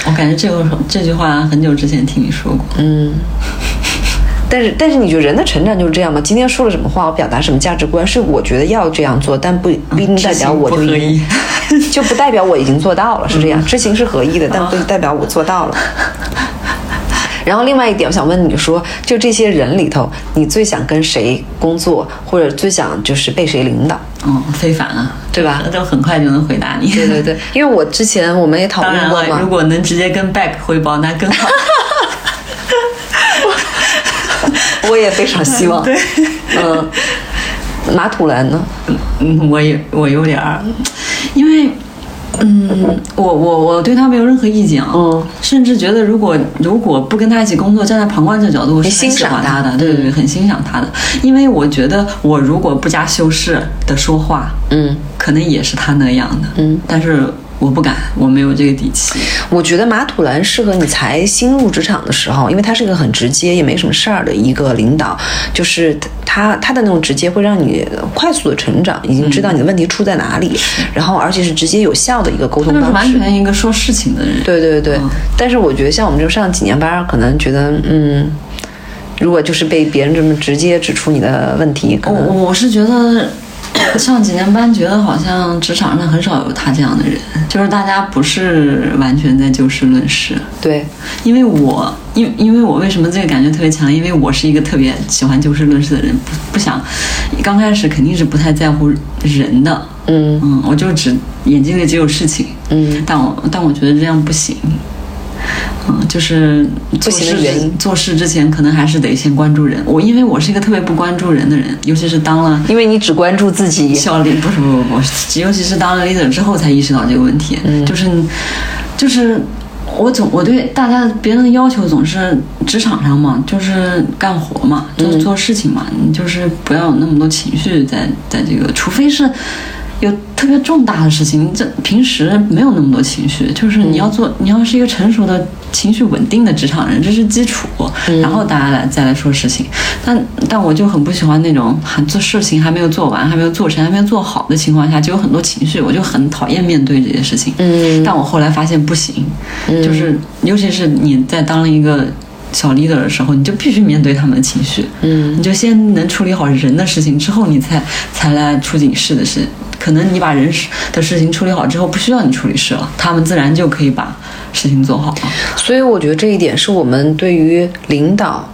B: 我感觉这个这句话很久之前听你说过。
A: 嗯。但是，但是你觉得人的成长就是这样吗？今天说了什么话，我表达什么价值观，是我觉得要这样做，但不不一定代表我就 就不代表我已经做到了，是这样。知行是合一的，但不代表我做到了。然后另外一点，我想问你说，就这些人里头，你最想跟谁工作，或者最想就是被谁领导？
B: 嗯，非凡啊，
A: 对吧？
B: 都很快就能回答你。
A: 对对对，因为我之前我们也讨论过嘛。
B: 如果能直接跟 Back 汇报，那更好。
A: 我也非常希望。
B: 对，
A: 嗯，马土兰呢？
B: 嗯，我也我有点儿，因为，嗯，我我我对他没有任何意见啊，嗯，甚至觉得如果如果不跟他一起工作，站在旁观者角度，我是
A: 欣赏
B: 他。的，对对对，很欣赏他的，因为我觉得我如果不加修饰的说话，
A: 嗯，
B: 可能也是他那样的，
A: 嗯，
B: 但是。我不敢，我没有这个底气。
A: 我觉得马土兰适合你才新入职场的时候，因为他是一个很直接，也没什么事儿的一个领导。就是他他的那种直接会让你快速的成长，已经知道你的问题出在哪里，然后而且是直接有效的一个沟通方式。
B: 完全一个说事情的人。
A: 对对对。但是我觉得像我们这种上几年班，可能觉得嗯，如果就是被别人这么直接指出你的问题，
B: 我我是觉得。上几年班，觉得好像职场上很少有他这样的人，就是大家不是完全在就事论事。
A: 对，
B: 因为我，因因为我为什么这个感觉特别强？因为我是一个特别喜欢就事论事的人，不不想，刚开始肯定是不太在乎人的。
A: 嗯
B: 嗯，我就只眼睛里只有事情。
A: 嗯，
B: 但我但我觉得这样不行。嗯，就是做事做事之前，可能还是得先关注人。我因为我是一个特别不关注人的人，尤其是当了，
A: 因为你只关注自己。
B: 效率不是不不不，尤其是当了 leader 之后，才意识到这个问题。
A: 嗯，
B: 就是就是我总我对大家别人的要求总是职场上嘛，就是干活嘛，就是做事情嘛，你就是不要有那么多情绪在在这个，除非是。有特别重大的事情，这平时没有那么多情绪，就是你要做，你要是一个成熟的情绪稳定的职场人，这是基础，然后大家来再来说事情。但但我就很不喜欢那种还做事情还没有做完，还没有做成，还没有做好的情况下就有很多情绪，我就很讨厌面对这些事情。
A: 嗯，
B: 但我后来发现不行，就是尤其是你在当了一个小 leader 的时候，你就必须面对他们的情绪。
A: 嗯，
B: 你就先能处理好人的事情之后，你才才来出警事的事。可能你把人事的事情处理好之后，不需要你处理事了，他们自然就可以把事情做好了。
A: 所以我觉得这一点是我们对于领导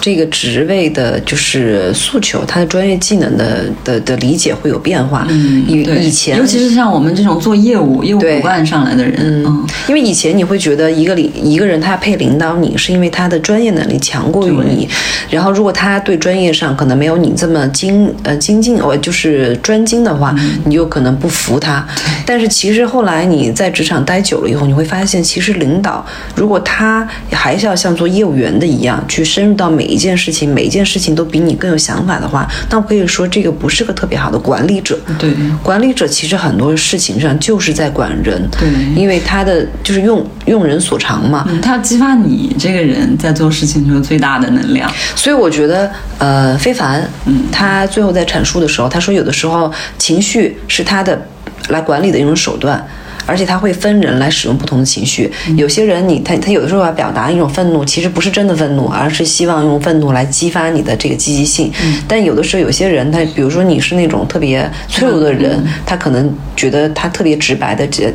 A: 这个职位的就是诉求，他的专业技能的的的理解会有变化。嗯，以以前，
B: 尤其是像我们这种做业务、业务骨干上来的人，嗯，
A: 因为以前你会觉得一个领一个人他配领导你，是因为他的专业能力强过于你，然后如果他对专业上可能没有你这么精呃精进，我就是专精的话，你就可能不服他。但是其实后来你在职场待久了以后，你会发现，其实领导如果他还是要像做业务员的一样去深入到每一件事情，每一件事情都比你更有想法的话，那我可以说这个不是个特别好的管理者。
B: 对，
A: 管理者其实很多事情上就是在管人。
B: 对，
A: 因为他的就是用用人所长嘛，
B: 他要激发你这个人在做事情中最大的能量。
A: 所以我觉得，呃，非凡，嗯，他最后在阐述的时候，他说有的时候情绪是他的来管理的一种手段。而且他会分人来使用不同的情绪，有些人你他他有的时候要表达一种愤怒，其实不是真的愤怒，而是希望用愤怒来激发你的这个积极性。但有的时候有些人他，比如说你是那种特别脆弱的人，他可能觉得他特别直白的这。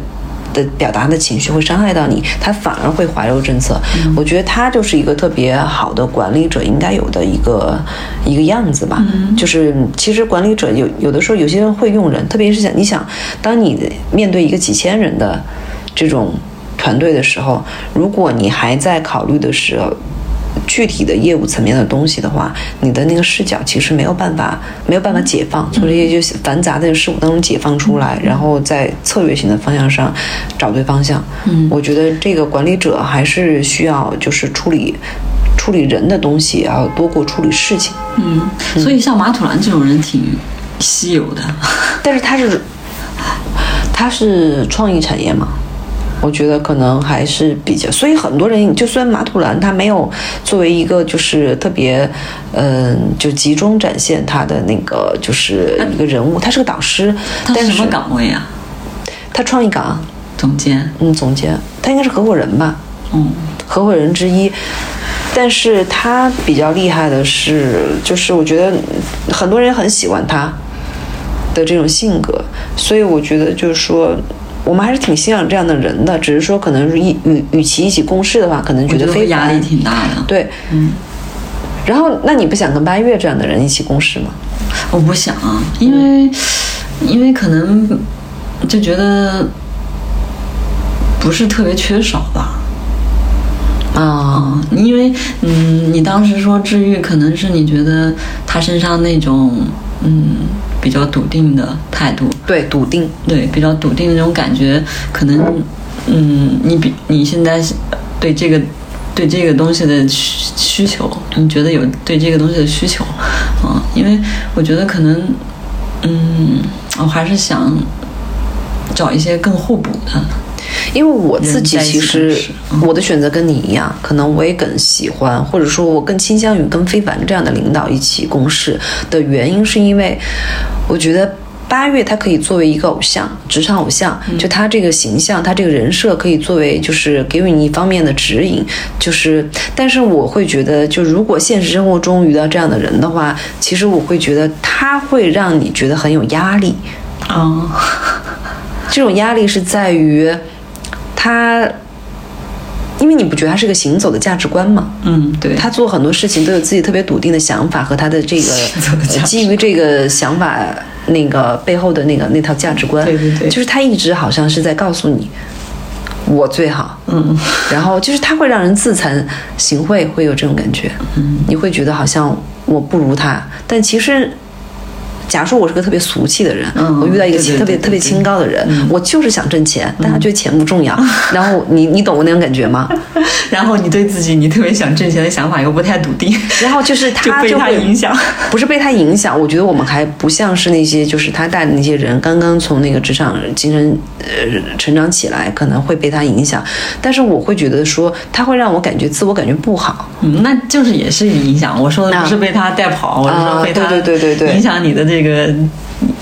A: 的表达的情绪会伤害到你，他反而会怀柔政策。我觉得他就是一个特别好的管理者应该有的一个一个样子吧。就是其实管理者有有的时候有些人会用人，特别是想你想，当你面对一个几千人的这种团队的时候，如果你还在考虑的时候。具体的业务层面的东西的话，你的那个视角其实没有办法，没有办法解放，从这些就繁杂的事物当中解放出来，然后在策略性的方向上找对方向。嗯，我觉得这个管理者还是需要就是处理处理人的东西要多过处理事情。
B: 嗯，所以像马土兰这种人挺稀有的，
A: 但是他是他是创意产业嘛。我觉得可能还是比较，所以很多人就虽然马土兰他没有作为一个就是特别，嗯，就集中展现他的那个就是一个人物，他是个导师，
B: 他什么岗位啊？
A: 他创意岗
B: 总监，
A: 嗯，总监，他应该是合伙人吧？嗯，合伙人之一，但是他比较厉害的是，就是我觉得很多人很喜欢他的这种性格，所以我觉得就是说。我们还是挺欣赏这样的人的，只是说可能是一与与其一起共事的话，可能觉得非
B: 压力挺大的。
A: 对，
B: 嗯。
A: 然后，那你不想跟八月这样的人一起共事吗？
B: 我不想，因为因为可能就觉得不是特别缺少吧。啊，因为嗯，你当时说治愈，可能是你觉得他身上那种嗯。比较笃定的态度，
A: 对笃定，
B: 对比较笃定的那种感觉，可能，嗯，你比你现在对这个对这个东西的需需求，你觉得有对这个东西的需求，啊，因为我觉得可能，嗯，我还是想找一些更互补的。
A: 因为我自己其实我的选择跟你一样，可能我也更喜欢，或者说我更倾向于跟非凡这样的领导一起共事的原因，是因为我觉得八月他可以作为一个偶像，职场偶像，就他这个形象，他这个人设可以作为就是给予你一方面的指引，就是，但是我会觉得，就如果现实生活中遇到这样的人的话，其实我会觉得他会让你觉得很有压力。
B: 啊，
A: 这种压力是在于。他，因为你不觉得他是个行走的价值观吗？
B: 嗯，对。
A: 他做很多事情都有自己特别笃定的想法和他的这个基于这个想法那个背后的那个那套价值观。
B: 对对对。
A: 就是他一直好像是在告诉你，我最好。嗯。然后就是他会让人自惭形秽，会有这种感觉。嗯。你会觉得好像我不如他，但其实。假如说我是个特别俗气的人，我遇到一个特别特别清高的人，我就是想挣钱，但他觉得钱不重要。然后你你懂我那种感觉吗？
B: 然后你对自己你特别想挣钱的想法又不太笃定，
A: 然后就是他
B: 就被他影响，
A: 不是被他影响。我觉得我们还不像是那些就是他带的那些人，刚刚从那个职场精神呃成长起来，可能会被他影响。但是我会觉得说他会让我感觉自我感觉不好，
B: 嗯，那就是也是影响。我说的不是被他带跑，我是说被他
A: 对对对对
B: 影响你的这。这个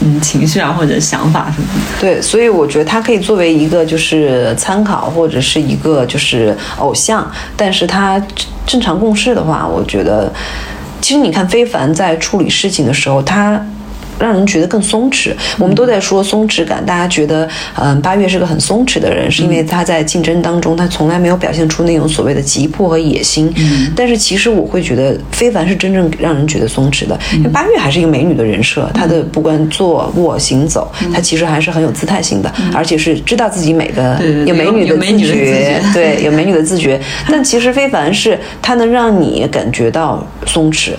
B: 嗯情绪啊或者想法什么的，
A: 对，所以我觉得他可以作为一个就是参考或者是一个就是偶像，但是他正常共事的话，我觉得其实你看非凡在处理事情的时候，他让人觉得更松弛。我们都在说松弛感，大家觉得，嗯，八月是个很松弛的人，是因为他在竞争当中，他从来没有表现出那种所谓的急迫和野心。但是其实我会觉得，非凡是真正让人觉得松弛的，因为八月还是一个美女的人设，她的不管坐卧行走，她其实还是很有姿态性的，而且是知道自己美的有美女的自觉，对，有美女的自觉。但其实非凡是她能让你感觉到松弛，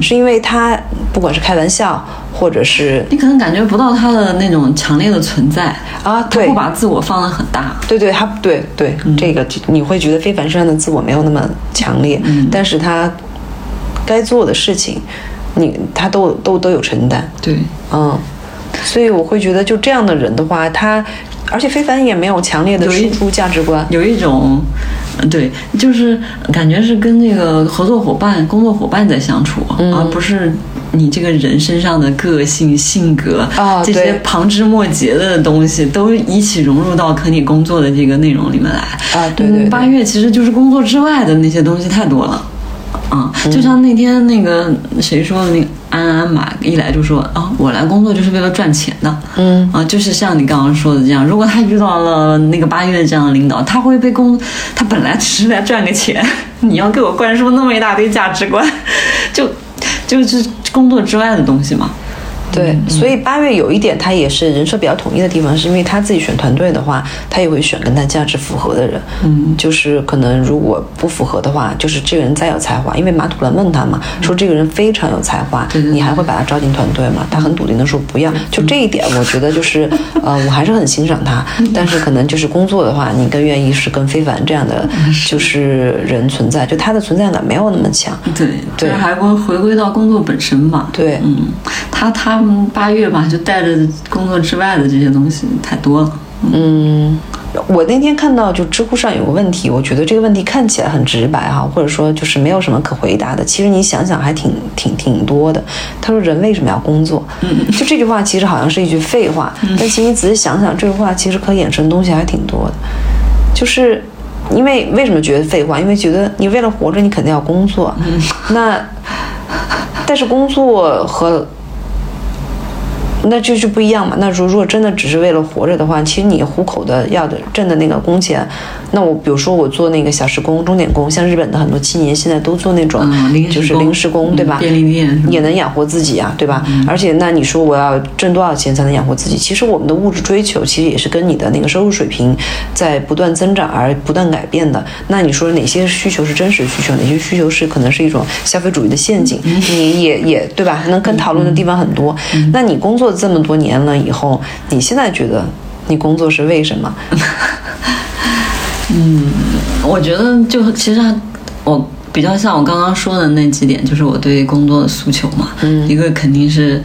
A: 是因为她不管是开玩笑。或者是
B: 你可能感觉不到他的那种强烈的存在
A: 啊，
B: 他不把自我放得很大，
A: 对对，他对对这个你会觉得非凡身上的自我没有那么强烈，嗯。但是他该做的事情，你他都都都有承担，
B: 对，
A: 嗯，所以我会觉得就这样的人的话，他。而且非凡也没有强烈的输出价值观，
B: 有一种，对，就是感觉是跟那个合作伙伴、工作伙伴在相处，而不是你这个人身上的个性、性格
A: 啊
B: 这些旁枝末节的东西都一起融入到可你工作的这个内容里面来
A: 啊。对对，
B: 八月其实就是工作之外的那些东西太多了。啊，就像那天那个谁说的那个安安嘛，一来就说啊，我来工作就是为了赚钱的。
A: 嗯，
B: 啊，就是像你刚刚说的这样，如果他遇到了那个八月这样的领导，他会被工，他本来只是来赚个钱，你要给我灌输那么一大堆价值观，就就是工作之外的东西嘛。
A: 对，所以八月有一点，他也是人设比较统一的地方，是因为他自己选团队的话，他也会选跟他价值符合的人。
B: 嗯，
A: 就是可能如果不符合的话，就是这个人再有才华，因为马土兰问他嘛，说这个人非常有才华，你还会把他招进团队吗？他很笃定的说不要。就这一点，我觉得就是，呃，我还是很欣赏他，但是可能就是工作的话，你更愿意是跟非凡这样的 就是人存在，就他的存在感没有那么强。
B: 对，
A: 对，
B: 还会回归到工作本身嘛。
A: 对，
B: 嗯，他他。八月吧，就带着工作之外的这些东西太多了。
A: 嗯，我那天看到就知乎上有个问题，我觉得这个问题看起来很直白哈，或者说就是没有什么可回答的。其实你想想还挺挺挺多的。他说人为什么要工作？
B: 嗯，
A: 就这句话其实好像是一句废话，但其实你仔细想想，这句话其实可衍生的东西还挺多的。就是因为为什么觉得废话？因为觉得你为了活着，你肯定要工作。
B: 嗯，
A: 那但是工作和那就是不一样嘛。那如如果真的只是为了活着的话，其实你糊口的要的挣的那个工钱，那我比如说我做那个小时工、钟点工，像日本的很多青年现在都做那种，就是临时工，对吧？
B: 便利店
A: 也能养活自己啊，对吧？而且那你说我要挣多少钱才能养活自己？其实我们的物质追求其实也是跟你的那个收入水平在不断增长而不断改变的。那你说哪些需求是真实需求？哪些需求是可能是一种消费主义的陷阱？你也也对吧？能跟讨论的地方很多。那你工作。这么多年了以后，你现在觉得你工作是为什么？
B: 嗯，我觉得就其实我比较像我刚刚说的那几点，就是我对工作的诉求嘛。
A: 嗯，
B: 一个肯定是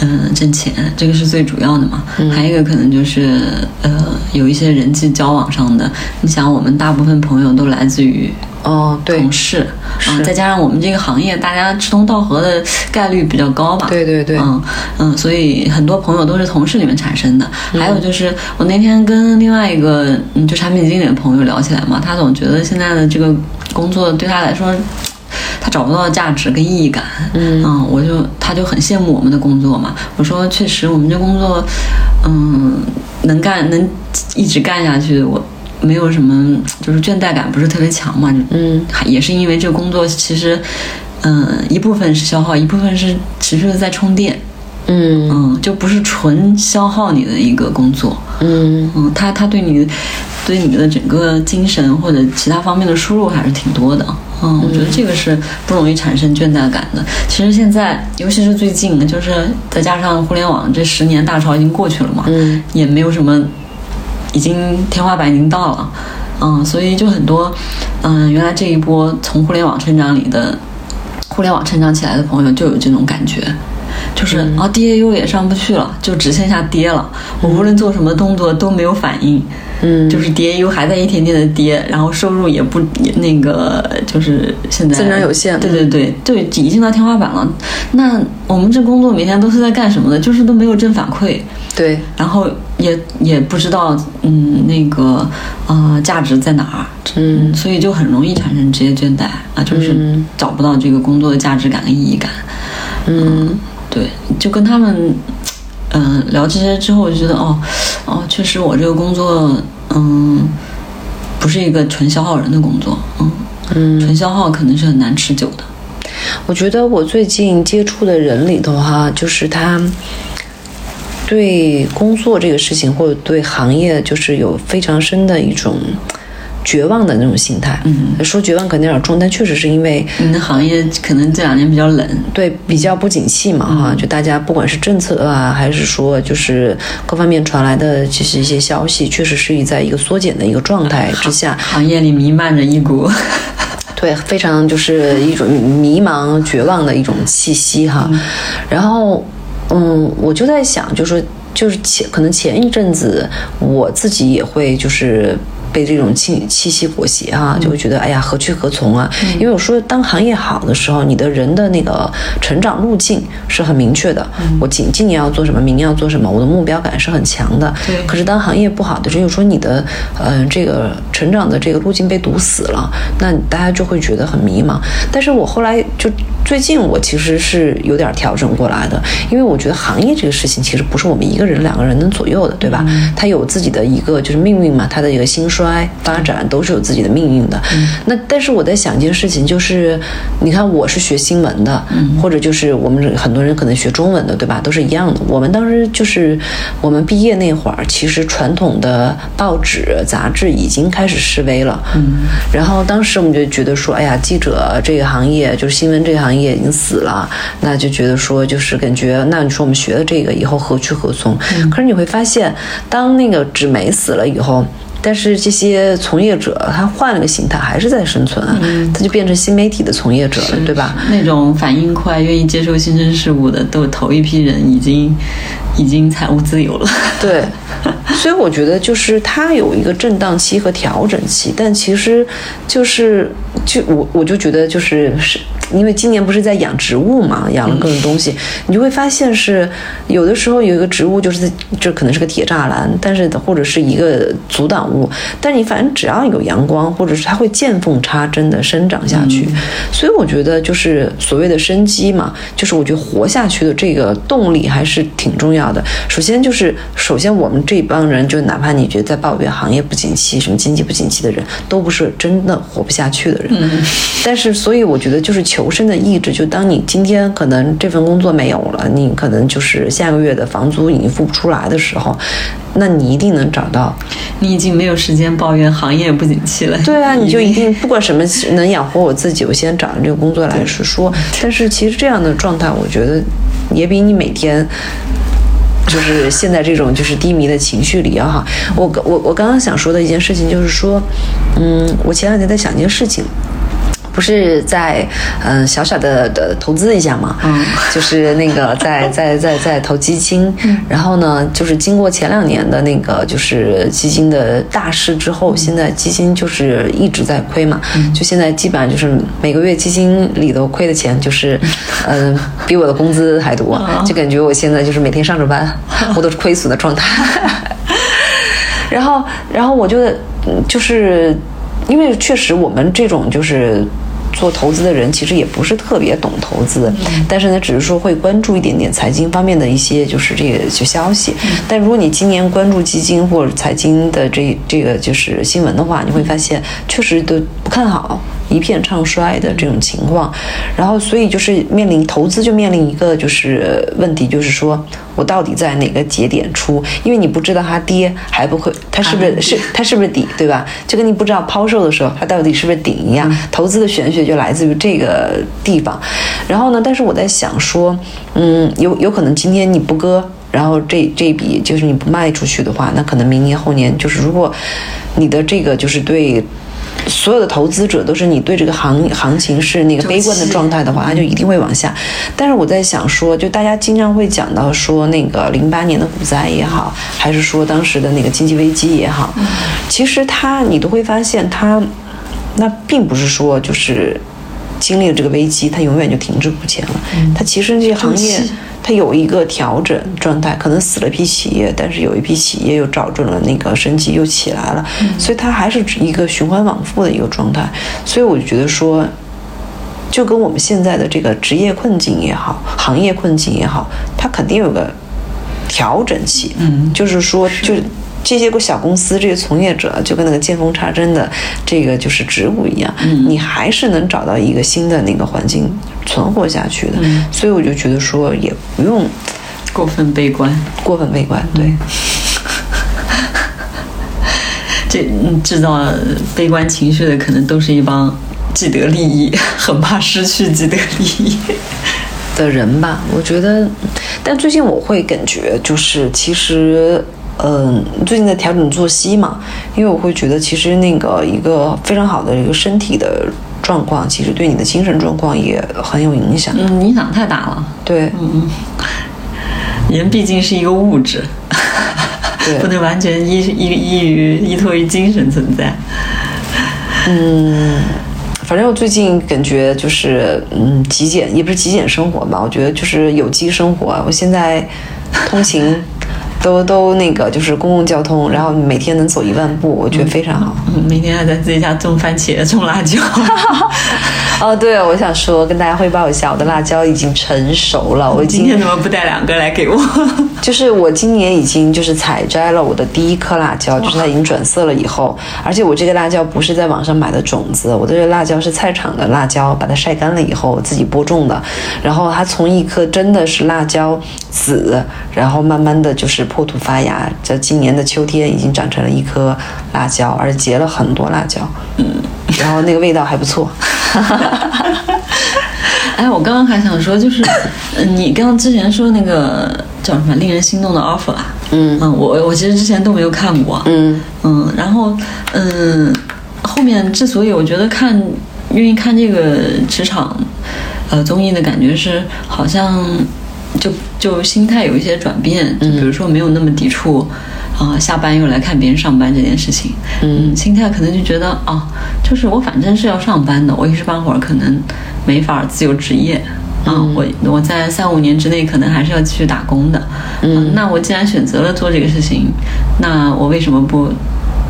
B: 嗯挣钱，这个是最主要的嘛。
A: 嗯，
B: 还有一个可能就是呃有一些人际交往上的。你想，我们大部分朋友都来自于。
A: 哦，对，
B: 同事，嗯，再加上我们这个行业，大家志同道合的概率比较高吧？
A: 对对对，
B: 嗯嗯，所以很多朋友都是同事里面产生的。还有就是，我那天跟另外一个嗯，就产品经理的朋友聊起来嘛，他总觉得现在的这个工作对他来说，他找不到价值跟意义感。
A: 嗯
B: 嗯，我就他就很羡慕我们的工作嘛。我说确实，我们这工作，嗯，能干能一直干下去，我。没有什么，就是倦怠感不是特别强嘛，
A: 嗯，
B: 也是因为这个工作其实，嗯，一部分是消耗，一部分是持续的在充电，
A: 嗯。
B: 嗯，就不是纯消耗你的一个工作，
A: 嗯。
B: 嗯，他他对你对你的整个精神或者其他方面的输入还是挺多的，嗯，我觉得这个是不容易产生倦怠感的。其实现在，尤其是最近，就是再加上互联网这十年大潮已经过去了嘛，
A: 嗯，
B: 也没有什么。已经天花板已经到了，嗯，所以就很多，嗯，原来这一波从互联网成长里的互联网成长起来的朋友就有这种感觉，就是啊，DAU 也上不去了，就只剩下跌了。我无论做什么动作都没有反应，
A: 嗯，
B: 就是 DAU 还在一天天的跌，然后收入也不那个，就是现在
A: 增长有限。
B: 对对对，就已经到天花板了。那我们这工作每天都是在干什么的？就是都没有正反馈。
A: 对，
B: 然后也也不知道，嗯，那个啊，价值在哪儿？
A: 嗯，
B: 所以就很容易产生职业倦怠啊，就是找不到这个工作的价值感跟意义感。
A: 嗯，
B: 对，就跟他们嗯、聊这些之后，我就觉得哦哦，确实我这个工作嗯不是一个纯消耗人的工作，嗯嗯，纯消耗可能是很难持久的。
A: 我觉得我最近接触的人里头哈，就是他对工作这个事情或者对行业，就是有非常深的一种绝望的那种心态。嗯，说绝望可能有点重，但确实是因为
B: 你的行业可能这两年比较冷，
A: 对比较不景气嘛哈，就大家不管是政策啊，还是说就是各方面传来的其实一些消息，确实是在一个缩减的一个状态之下。
B: 行业里弥漫着一股
A: 对，非常就是一种迷茫、绝望的一种气息哈。然后，嗯，我就在想，就是说，就是前可能前一阵子我自己也会就是。被这种气气息裹挟啊，就会觉得哎呀何去何从啊？因为我说，当行业好的时候，你的人的那个成长路径是很明确的。我今今年要做什么，明年要做什么，我的目标感是很强的。
B: 对
A: 可是当行业不好的时候，又说你的呃这个成长的这个路径被堵死了，那大家就会觉得很迷茫。但是我后来就最近我其实是有点调整过来的，因为我觉得行业这个事情其实不是我们一个人两个人能左右的，对吧？它有自己的一个就是命运嘛，它的一个兴衰发展都是有自己的命运的。嗯那但是我在想一件事情，就是你看我是学新闻的，嗯或者就是我们很多人可能学中文的，对吧？都是一样的。我们当时就是我们毕业那会儿，其实传统的报纸、杂志已经开始示威了。嗯，然后当时我们就觉得说，哎呀，记者这个行业就是新闻这个行业已经死了，那就觉得说就是感觉，那你说我们学的这个以后何去何从？可是你会发现，当那个纸媒死了以后。但是这些从业者他换了个形态，还是在生存啊，他就变成新媒体的从业者了，对吧？
B: 那种反应快、愿意接受新生事物的，都头一批人已经已经财务自由了。
A: 对，所以我觉得就是它有一个震荡期和调整期，但其实就是就我我就觉得就是是。因为今年不是在养植物嘛，养了各种东西，你就会发现是有的时候有一个植物就是这可能是个铁栅栏，但是或者是一个阻挡物，但你反正只要有阳光，或者是它会见缝插针的生长下去。所以我觉得就是所谓的生机嘛，就是我觉得活下去的这个动力还是挺重要的。首先就是首先我们这帮人，就哪怕你觉得在抱怨行业不景气、什么经济不景气的人，都不是真的活不下去的人。但是所以我觉得就是求生的意志，就当你今天可能这份工作没有了，你可能就是下个月的房租已经付不出来的时候，那你一定能找到。
B: 你已经没有时间抱怨行业不景气了。
A: 对啊，你就一定不管什么能养活我自己，我先找这个工作来是说。但是其实这样的状态，我觉得也比你每天。就是现在这种就是低迷的情绪里啊哈，我我我刚刚想说的一件事情就是说，嗯，我前两天在想一件事情。不是在嗯、呃、小小的的投资一下嘛，
B: 嗯，
A: 就是那个 在在在在投基金，然后呢，就是经过前两年的那个就是基金的大势之后，现在基金就是一直在亏嘛，就现在基本上就是每个月基金里头亏的钱就是，嗯、呃，比我的工资还多，就感觉我现在就是每天上着班，我都是亏损的状态，然后然后我就就是因为确实我们这种就是。做投资的人其实也不是特别懂投资，但是呢，只是说会关注一点点财经方面的一些就是这个就消息。但如果你今年关注基金或者财经的这这个就是新闻的话，你会发现确实都不看好。一片唱衰的这种情况，然后所以就是面临投资就面临一个就是问题，就是说我到底在哪个节点出？因为你不知道它跌还不会，它是不是是它是不是底，对吧？就跟你不知道抛售的时候它到底是不是顶一样。投资的玄学就来自于这个地方。然后呢，但是我在想说，嗯，有有可能今天你不割。然后这这笔就是你不卖出去的话，那可能明年后年就是如果你的这个就是对。所有的投资者都是你对这个行行情是那个悲观的状态的话，它就一定会往下。但是我在想说，就大家经常会讲到说那个零八年的股灾也好，还是说当时的那个经济危机也好，其实它你都会发现它，那并不是说就是经历了这个危机，它永远就停滞不前了。它其实这些行业。它有一个调整状态，可能死了一批企业，但是有一批企业又找准了那个生机，又起来了，所以它还是一个循环往复的一个状态。所以我就觉得说，就跟我们现在的这个职业困境也好，行业困境也好，它肯定有个调整期。
B: 嗯
A: 就是说，就这些个小公司这些从业者，就跟那个见缝插针的这个就是植物一样，
B: 嗯
A: 你还是能找到一个新的那个环境存活下去的。
B: 嗯
A: 所以我就觉得说，也不用
B: 过分悲观。
A: 过分悲观。对，
B: 这嗯制造悲观情绪的，可能都是一帮既得利益，很怕失去既得利益。
A: 的人吧，我觉得，但最近我会感觉就是其实。嗯，最近在调整作息嘛，因为我会觉得，其实那个一个非常好的一个身体的状况，其实对你的精神状况也很有影响。
B: 嗯，影响太大了。
A: 对，嗯
B: 人毕竟是一个物质，
A: 对
B: 不能完全依依依于依托于精神存在。
A: 嗯，反正我最近感觉就是，嗯，极简也不是极简生活吧，我觉得就是有机生活。我现在通勤都都那个就是公共交通，然后每天能走一万步，我觉得非常好。
B: 嗯，每天还在自己家种番茄、种辣椒。
A: 哦，对，我想说跟大家汇报一下，我的辣椒已经成熟了，我
B: 今天怎么不带两个来给我？
A: 就是我今年已经就是采摘了我的第一颗辣椒，就是它已经转色了以后，而且我这个辣椒不是在网上买的种子，我的这个辣椒是菜场的辣椒，把它晒干了以后自己播种的，然后它从一颗真的是辣椒籽，然后慢慢的就是破土发芽，在今年的秋天已经长成了一颗辣椒，而且结了很多辣椒，嗯，然后那个味道还不错。
B: 哎，我刚刚还想说，就是，呃你刚刚之前说那个叫什么令人心动的 offer 啊？
A: 嗯
B: 嗯，我我其实之前都没有看过。
A: 嗯
B: 嗯，然后嗯，后面之所以我觉得看愿意看这个职场呃综艺的感觉是，好像就就心态有一些转变，就比如说没有那么抵触。啊、下班又来看别人上班这件事情，嗯，心态可能就觉得啊，就是我反正是要上班的，我一时半会儿可能没法自由职业，啊，我我在三五年之内可能还是要继续打工的，嗯、那我既然选择了做这个事情，那我为什么不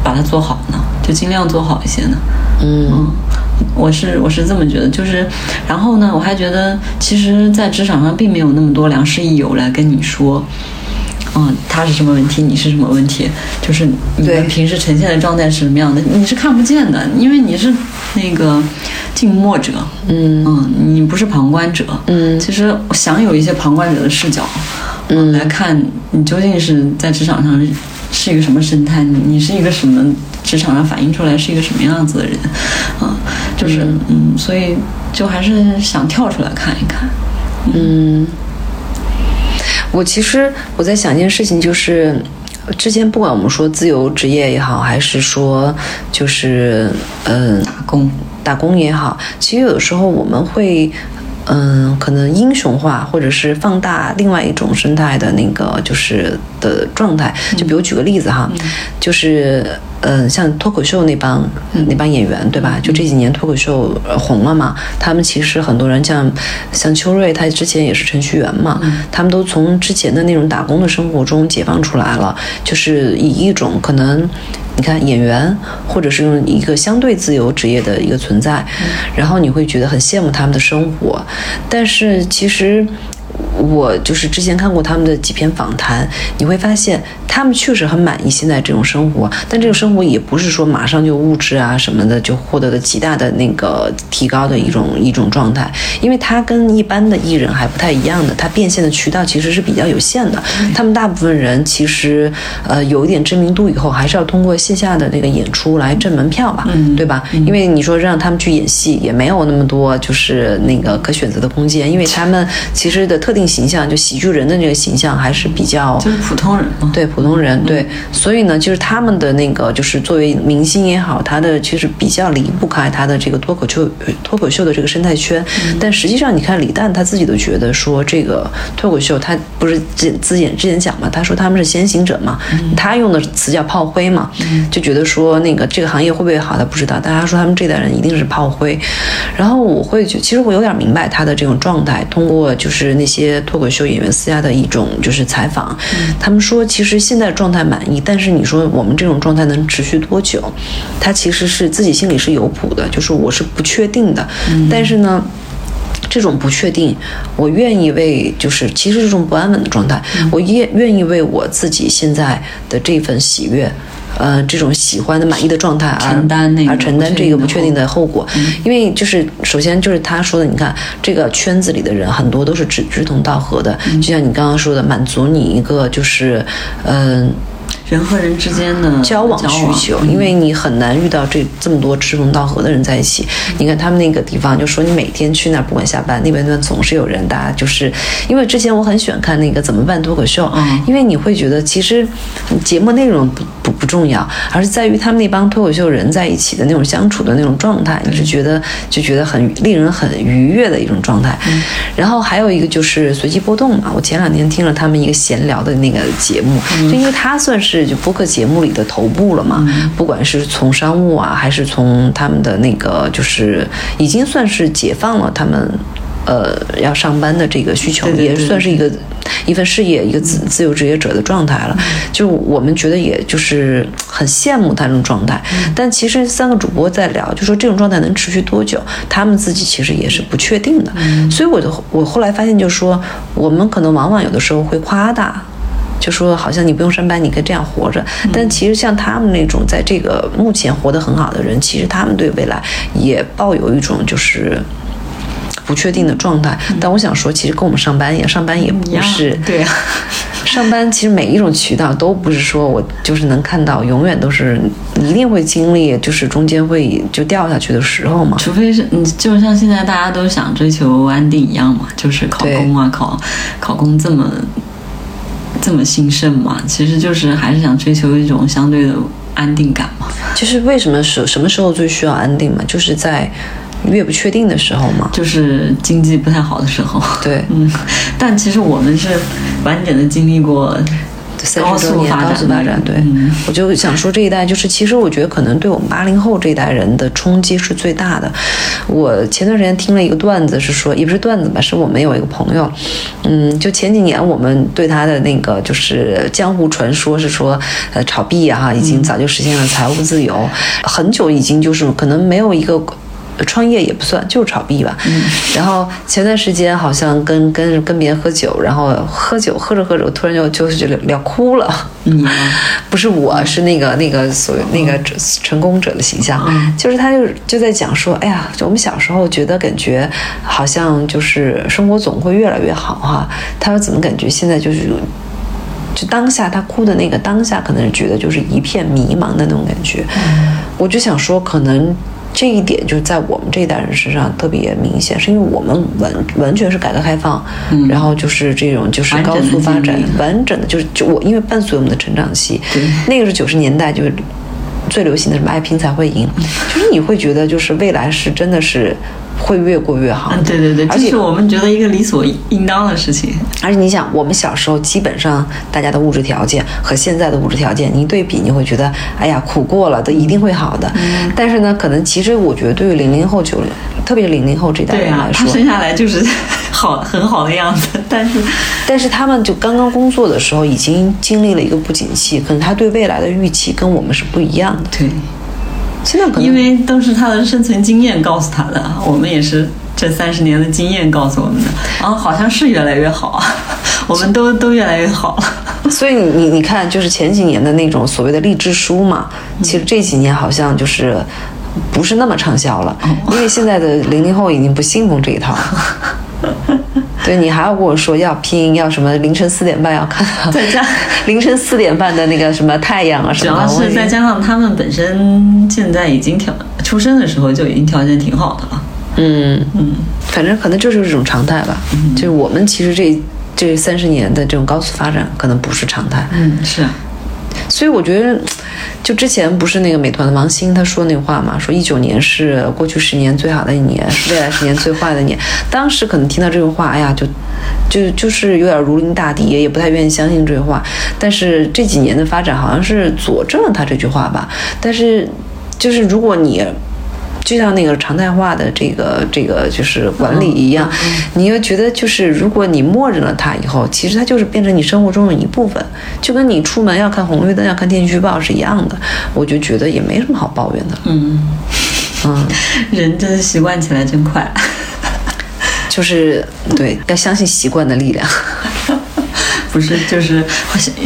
B: 把它做好呢？就尽量做好一些呢？
A: 嗯
B: 嗯，我是我是这么觉得，就是，然后呢，我还觉得，其实，在职场上并没有那么多良师益友来跟你说，嗯，他是什么问题，你是什么问题，就是你们平时呈现的状态是什么样的，你是看不见的，因为你是那个静默者，
A: 嗯。
B: 嗯，你不是旁观者，
A: 嗯。
B: 其实想有一些旁观者的视角，嗯，来看你究竟是在职场上是一个什么生态，你你是一个什么职场上反映出来是一个什么样子的人，啊，就是嗯所以就还是想跳出来看一看，
A: 嗯，我其实我在想一件事情，就是之前不管我们说自由职业也好，还是说就是嗯、
B: 打工，
A: 打工也好，其实有的时候我们会。嗯，可能英雄化，或者是放大另外一种生态的那个就是的状态。就比如举个例子哈，就是嗯，像脱口秀那帮、那帮演员，对吧？就这几年脱口秀呃红了嘛，他们其实很多人像像秋瑞，他之前也是程序员嘛，他们都从之前的那种打工的生活中解放出来了，就是以一种可能。你看演员，或者是用一个相对自由职业的一个存在，然后你会觉得很羡慕他们的生活，但是其实。我就是之前看过他们的几篇访谈，你会发现他们确实很满意现在这种生活，但这个生活也不是说马上就物质啊什么的就获得了极大的那个提高的一种一种状态，因为他跟一般的艺人还不太一样的，他变现的渠道其实是比较有限的。他们大部分人其实呃有一点知名度以后，还是要通过线下的那个演出来挣门票吧，对吧？因为你说让他们去演戏，也没有那么多就是那个可选择的空间，因为他们其实的特定形象，就喜剧人的这个形象还是比较
B: 就是普通人嘛，
A: 对普通人，对，所以呢，就是他们的那个，就是作为明星也好，他的其实比较离不开他的这个脱口秀脱口秀的这个生态圈。但实际上，你看李诞他自己都觉得说，这个脱口秀他不是之之前之前讲嘛，他说他们是先行者嘛，他用的词叫炮灰嘛，就觉得说那个这个行业会不会好，他不知道，但他说他们这代人一定是炮灰。然后我会觉，其实我有点明白他的这种状态，通过就是那些脱口秀演员私下的一种就是采访，他们说其实现在状态满意，但是你说我们这种状态能持续多久？他其实是自己心里是有谱的，就是我是不确定的。但是呢。这种不确定，我愿意为就是其实这种不安稳的状态，我愿愿意为我自己现在的这份喜悦。呃，这种喜欢的、满意的状态，而
B: 承担那个
A: 而承担这个不确定的后果，
B: 嗯。
A: 因为就是首先就是他说的，你看这个圈子里的人很多都是志志同道合的，
B: 嗯。
A: 就像你刚刚说的，满足你一个就是嗯、
B: 人和人之间的
A: 交往需求，因为你很难遇到这这么多志同道合的人在一起。你看他们那个地方，就说你每天去那儿，不管下班那边那边总是有人，大家就是因为之前我很喜欢看那个怎么办脱口秀，
B: 嗯。
A: 因为你会觉得其实节目内容不不不重要，而是在于他们那帮脱口秀人在一起的那种相处的那种状态，你是觉得就觉得很令人很愉悦的一种状态。然后还有一个就是随机波动嘛，我前两天听了他们一个闲聊的那个节目，就因为他算是就播客节目里的头部了嘛，不管是从商务啊，还是从他们的那个就是已经算是解放了他们。呃，要上班的这个需求，也算是一个一份事业，一个自自由职业者的状态了。就我们觉得，也就是很羡慕他这种状态。但其实三个主播在聊，就说这种状态能持续多久，他们自己其实也是不确定的。所以我就我后来发现，就是说我们可能往往有的时候会夸大。就说好像你不用上班，你可以这样活着。但其实像他们那种在这个目前活得很好的人，其实他们对未来也抱有一种就是不确定的状态。但我想说，其实跟我们上班一样，上班也不是
B: 对啊，
A: 上班其实每一种渠道都不是说我就是能看到，永远都是一定会经历，就是中间会就掉下去的时候嘛。
B: 除非是你，就像现在大家都想追求安定一样嘛，就是考公啊，考考公这么这么兴盛嘛，其实就是还是想追求一种相对的安定感嘛。
A: 就是为什么什什么时候最需要安定嘛？就是在越不确定的时候嘛。
B: 就是经济不太好的时候，
A: 对，
B: 嗯，但其实我们是完整的经历过
A: 三十多年高速发展，对，
B: 嗯
A: 我就想说这一代就是，其实我觉得可能对我们八零后这一代人的冲击是最大的。我前段时间听了一个段子，是说也不是段子吧，是我们有一个朋友，嗯，就前几年我们对他的那个就是江湖传说是说，呃，炒币啊，已经早就实现了财务自由，很久已经就是可能没有一个。创业也不算，就是炒币吧。然后前段时间好像跟跟跟别人喝酒，然后喝酒喝着喝着，突然就就是就聊聊哭了。
B: 你吗？
A: 不是我，是那个那个所谓那个成功者的形象，就是他就就在讲说，哎呀，就我们小时候觉得感觉好像就是生活总会越来越好哈、他说怎么感觉现在就是。就当下他哭的那个当下，可能是觉得就是一片迷茫的那种感觉。我就想说，可能这一点就是在我们这一代人身上特别明显，是因为我们完完全是改革开放，然后就是这种就是高速发展，完整的就是就我因为伴随我们的成长期，那个是九十年代就是最流行的什么爱拼才会赢，就是你会觉得就是未来是真的是会越过越好，
B: 嗯，对对对，
A: 而且
B: 是我们觉得一个理所应当的事情。
A: 而且你想，我们小时候基本上大家的物质条件和现在的物质条件，你一对比，你会觉得，哎呀，苦过了都一定会好的。
B: 嗯
A: 但是呢，可能其实我觉得对于零零后、九零，特别是零零后这代人来，说，
B: 他生下来就是 好很好的样子，但是
A: 但是他们就刚刚工作的时候，已经经历了一个不景气，可能他对未来的预期跟我们是不一样的。
B: 对，
A: 现在可能
B: 因为都是他的生存经验告诉他的，我们也是这三十年的经验告诉我们的。然后好像是越来越好啊，我们都都越来越好了。
A: 所以你你你看，就是前几年的那种所谓的励志书嘛，其实这几年好像就是不是那么畅销了，因为现在的零零后已经不信奉这一套了。对你还要跟我说要拼，要什么凌晨四点半要看到，
B: 再加
A: 凌晨四点半的那个什么太阳啊什么的，我已经
B: 要是再加上他们本身现在已经条出生的时候就已经条件挺好的了。
A: 嗯嗯，反正可能这就是一种常态吧。就是我们其实这这三十年的这种高速发展，可能不是常态。
B: 嗯，是啊，
A: 所以我觉得，就之前不是那个美团的王兴他说那话嘛，说一九年是过去十年最好的一年，是未来十年最坏的一年。当时可能听到这个话，哎呀，就就就是有点如临大敌，也不太愿意相信这句话。但是这几年的发展好像是佐证了他这句话吧。但是就是如果你就像那个常态化的这个这个就是管理一样，你又觉得就是如果你默认了它以后，其实它就是变成你生活中的一部分，就跟你出门要看红绿灯、要看天气预报是一样的。我就觉得也没什么好抱怨的。
B: 嗯
A: 嗯，
B: 人真的习惯起来真快。
A: 就是对，要相信习惯的力量。
B: 不是，就是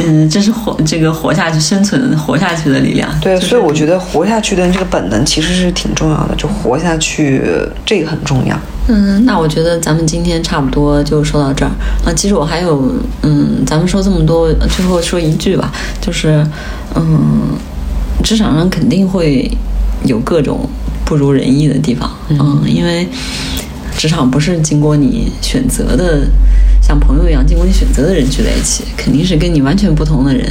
B: 嗯，这是活这个活下去、生存、活下去的力量。
A: 对，所以我觉得活下去的这个本能其实是挺重要的，就活下去这个很重要。
B: 嗯，那我觉得咱们今天差不多就说到这儿啊。其实我还有，嗯，咱们说这么多，最后说一句吧，就是嗯，职场上肯定会有各种不如人意的地方，嗯，因为职场不是经过你选择的。像朋友一样经过你选择的人聚在一起，肯定是跟你完全不同的人，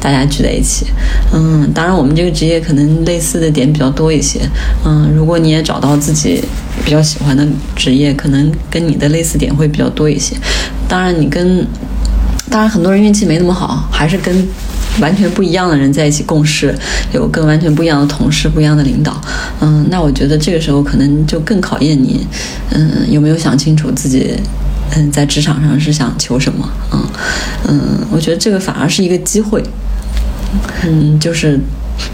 B: 大家聚在一起。嗯，当然我们这个职业可能类似的点比较多一些。嗯，如果你也找到自己比较喜欢的职业，可能跟你的类似点会比较多一些。当然你跟，当然很多人运气没那么好，还是跟完全不一样的人在一起共事，有跟完全不一样的同事、不一样的领导。嗯，那我觉得这个时候可能就更考验你，嗯，有没有想清楚自己。嗯，在职场上是想求什么？嗯嗯，我觉得这个反而是一个机会。嗯，就是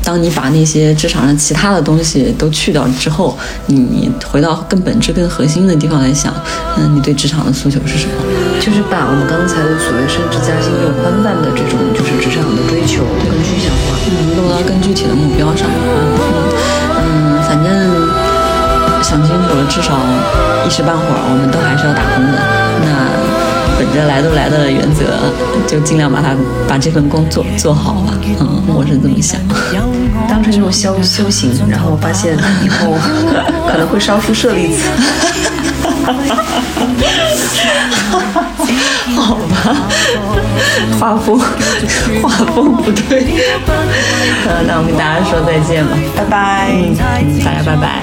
B: 当你把那些职场上其他的东西都去掉之后，你回到更本质、更核心的地方来想，嗯，你对职场的诉求是什么？
A: 就是把我们刚才的所谓升职加薪这种宽泛的这种就是职场的追求更具象化，
B: 嗯，落到更具体的目标上。嗯嗯，反正想清楚了，至少一时半会儿我们都还是要打工的。那本着来都来的原则，就尽量把它把这份工作做好吧。嗯，我是这么想，
A: 当成一种修修行，然后发现以后可能会烧出舍利子。
B: 好吧，画风画风不对。呃，那我们跟大家说再见吧，
A: 拜拜。
B: 嗯，大家拜拜。